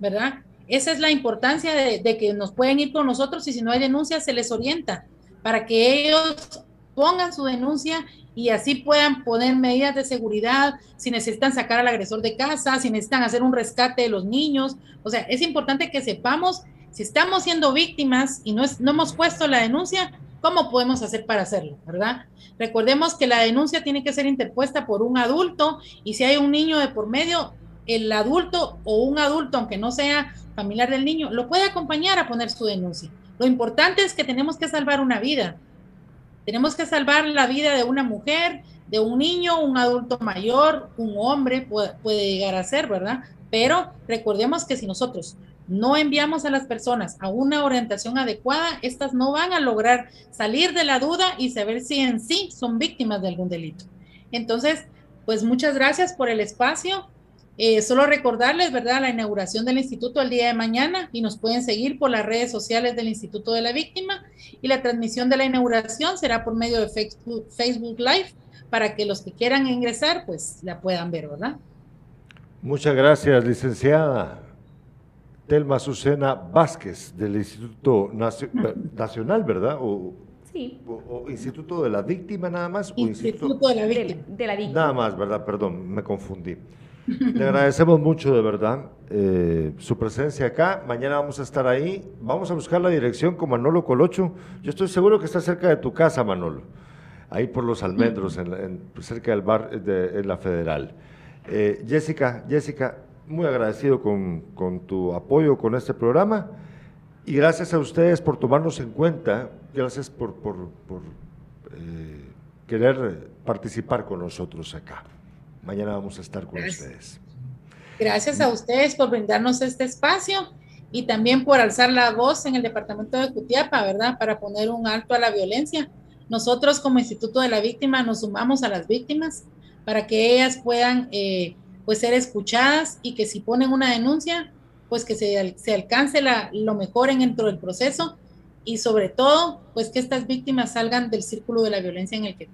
¿verdad? Esa es la importancia de, de que nos pueden ir con nosotros y si no hay denuncia se les orienta para que ellos pongan su denuncia y así puedan poner medidas de seguridad, si necesitan sacar al agresor de casa, si necesitan hacer un rescate de los niños. O sea, es importante que sepamos si estamos siendo víctimas y no, hemos puesto la denuncia, ¿cómo podemos hacer para hacerlo? ¿Verdad? Recordemos que la denuncia tiene que ser interpuesta por un adulto y si hay un niño de por medio, el adulto o un adulto, aunque no sea familiar del niño, lo puede acompañar a poner su denuncia. Lo importante es que tenemos que salvar una vida. Tenemos que salvar la vida de una mujer, de un niño, un adulto mayor, un hombre puede llegar a ser, ¿verdad? Pero recordemos que si nosotros no enviamos a las personas a una orientación adecuada, estas no van a lograr salir de la duda y saber si en sí son víctimas de algún delito. Entonces, pues muchas gracias por el espacio. Eh, solo recordarles, ¿verdad?, la inauguración del instituto el día de mañana y nos pueden seguir por las redes sociales del Instituto de la Víctima y la transmisión de la inauguración será por medio de Facebook, Facebook Live para que los que quieran ingresar, pues la puedan ver, ¿verdad? Muchas gracias, licenciada. Telma Susena Vázquez, del Instituto *clears throat* Nacional, ¿verdad? O, sí. O, Instituto de la Víctima nada más. Instituto, de, la víctima. De, la Víctima. Nada más, ¿verdad? Perdón, me confundí. *laughs* Le agradecemos mucho, de verdad, eh, su presencia acá. Mañana vamos a estar ahí. Vamos a buscar la dirección con Manolo Colocho. Yo estoy seguro que está cerca de tu casa, Manolo. Ahí por los almendros, en, cerca del bar de, en la Federal. Eh, Jessica, Jessica, muy agradecido con, con, tu apoyo con este programa y gracias a ustedes por tomarnos en cuenta, gracias por, por, por eh, querer participar con nosotros acá. Mañana vamos a estar con ustedes. Gracias a ustedes por brindarnos este espacio y también por alzar la voz en el departamento de Cutiapa, ¿verdad? Para poner un alto a la violencia. Nosotros como Instituto de la Víctima nos sumamos a las víctimas para que ellas puedan eh, pues ser escuchadas y que si ponen una denuncia, pues que se, se alcance la, lo mejor en dentro del proceso y sobre todo, pues que estas víctimas salgan del círculo de la violencia en el que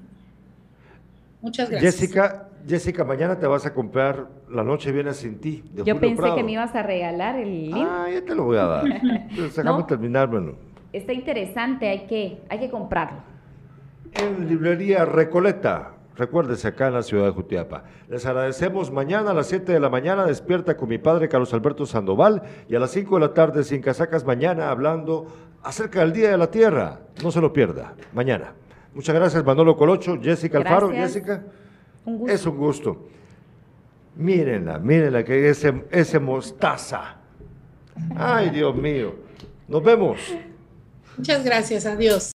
Muchas gracias. Jessica, Jessica, mañana te vas a comprar La Noche Viene Sin Ti. Yo pensé que me ibas a regalar el libro. Ah, ya te lo voy a dar. *laughs* Dejamos terminar, bueno. Está interesante, hay que, hay que comprarlo. En librería Recoleta. Recuérdese acá en la ciudad de Jutiapa. Les agradecemos mañana a las 7 de la mañana, despierta con mi padre Carlos Alberto Sandoval y a las 5 de la tarde sin casacas mañana hablando acerca del Día de la Tierra. No se lo pierda, mañana. Muchas gracias Manolo Colocho, Jessica Alfaro, Jessica. Es un gusto. Mírenla, mírenla que ese, ese mostaza. Ay, Dios mío. Nos vemos. Muchas gracias, adiós.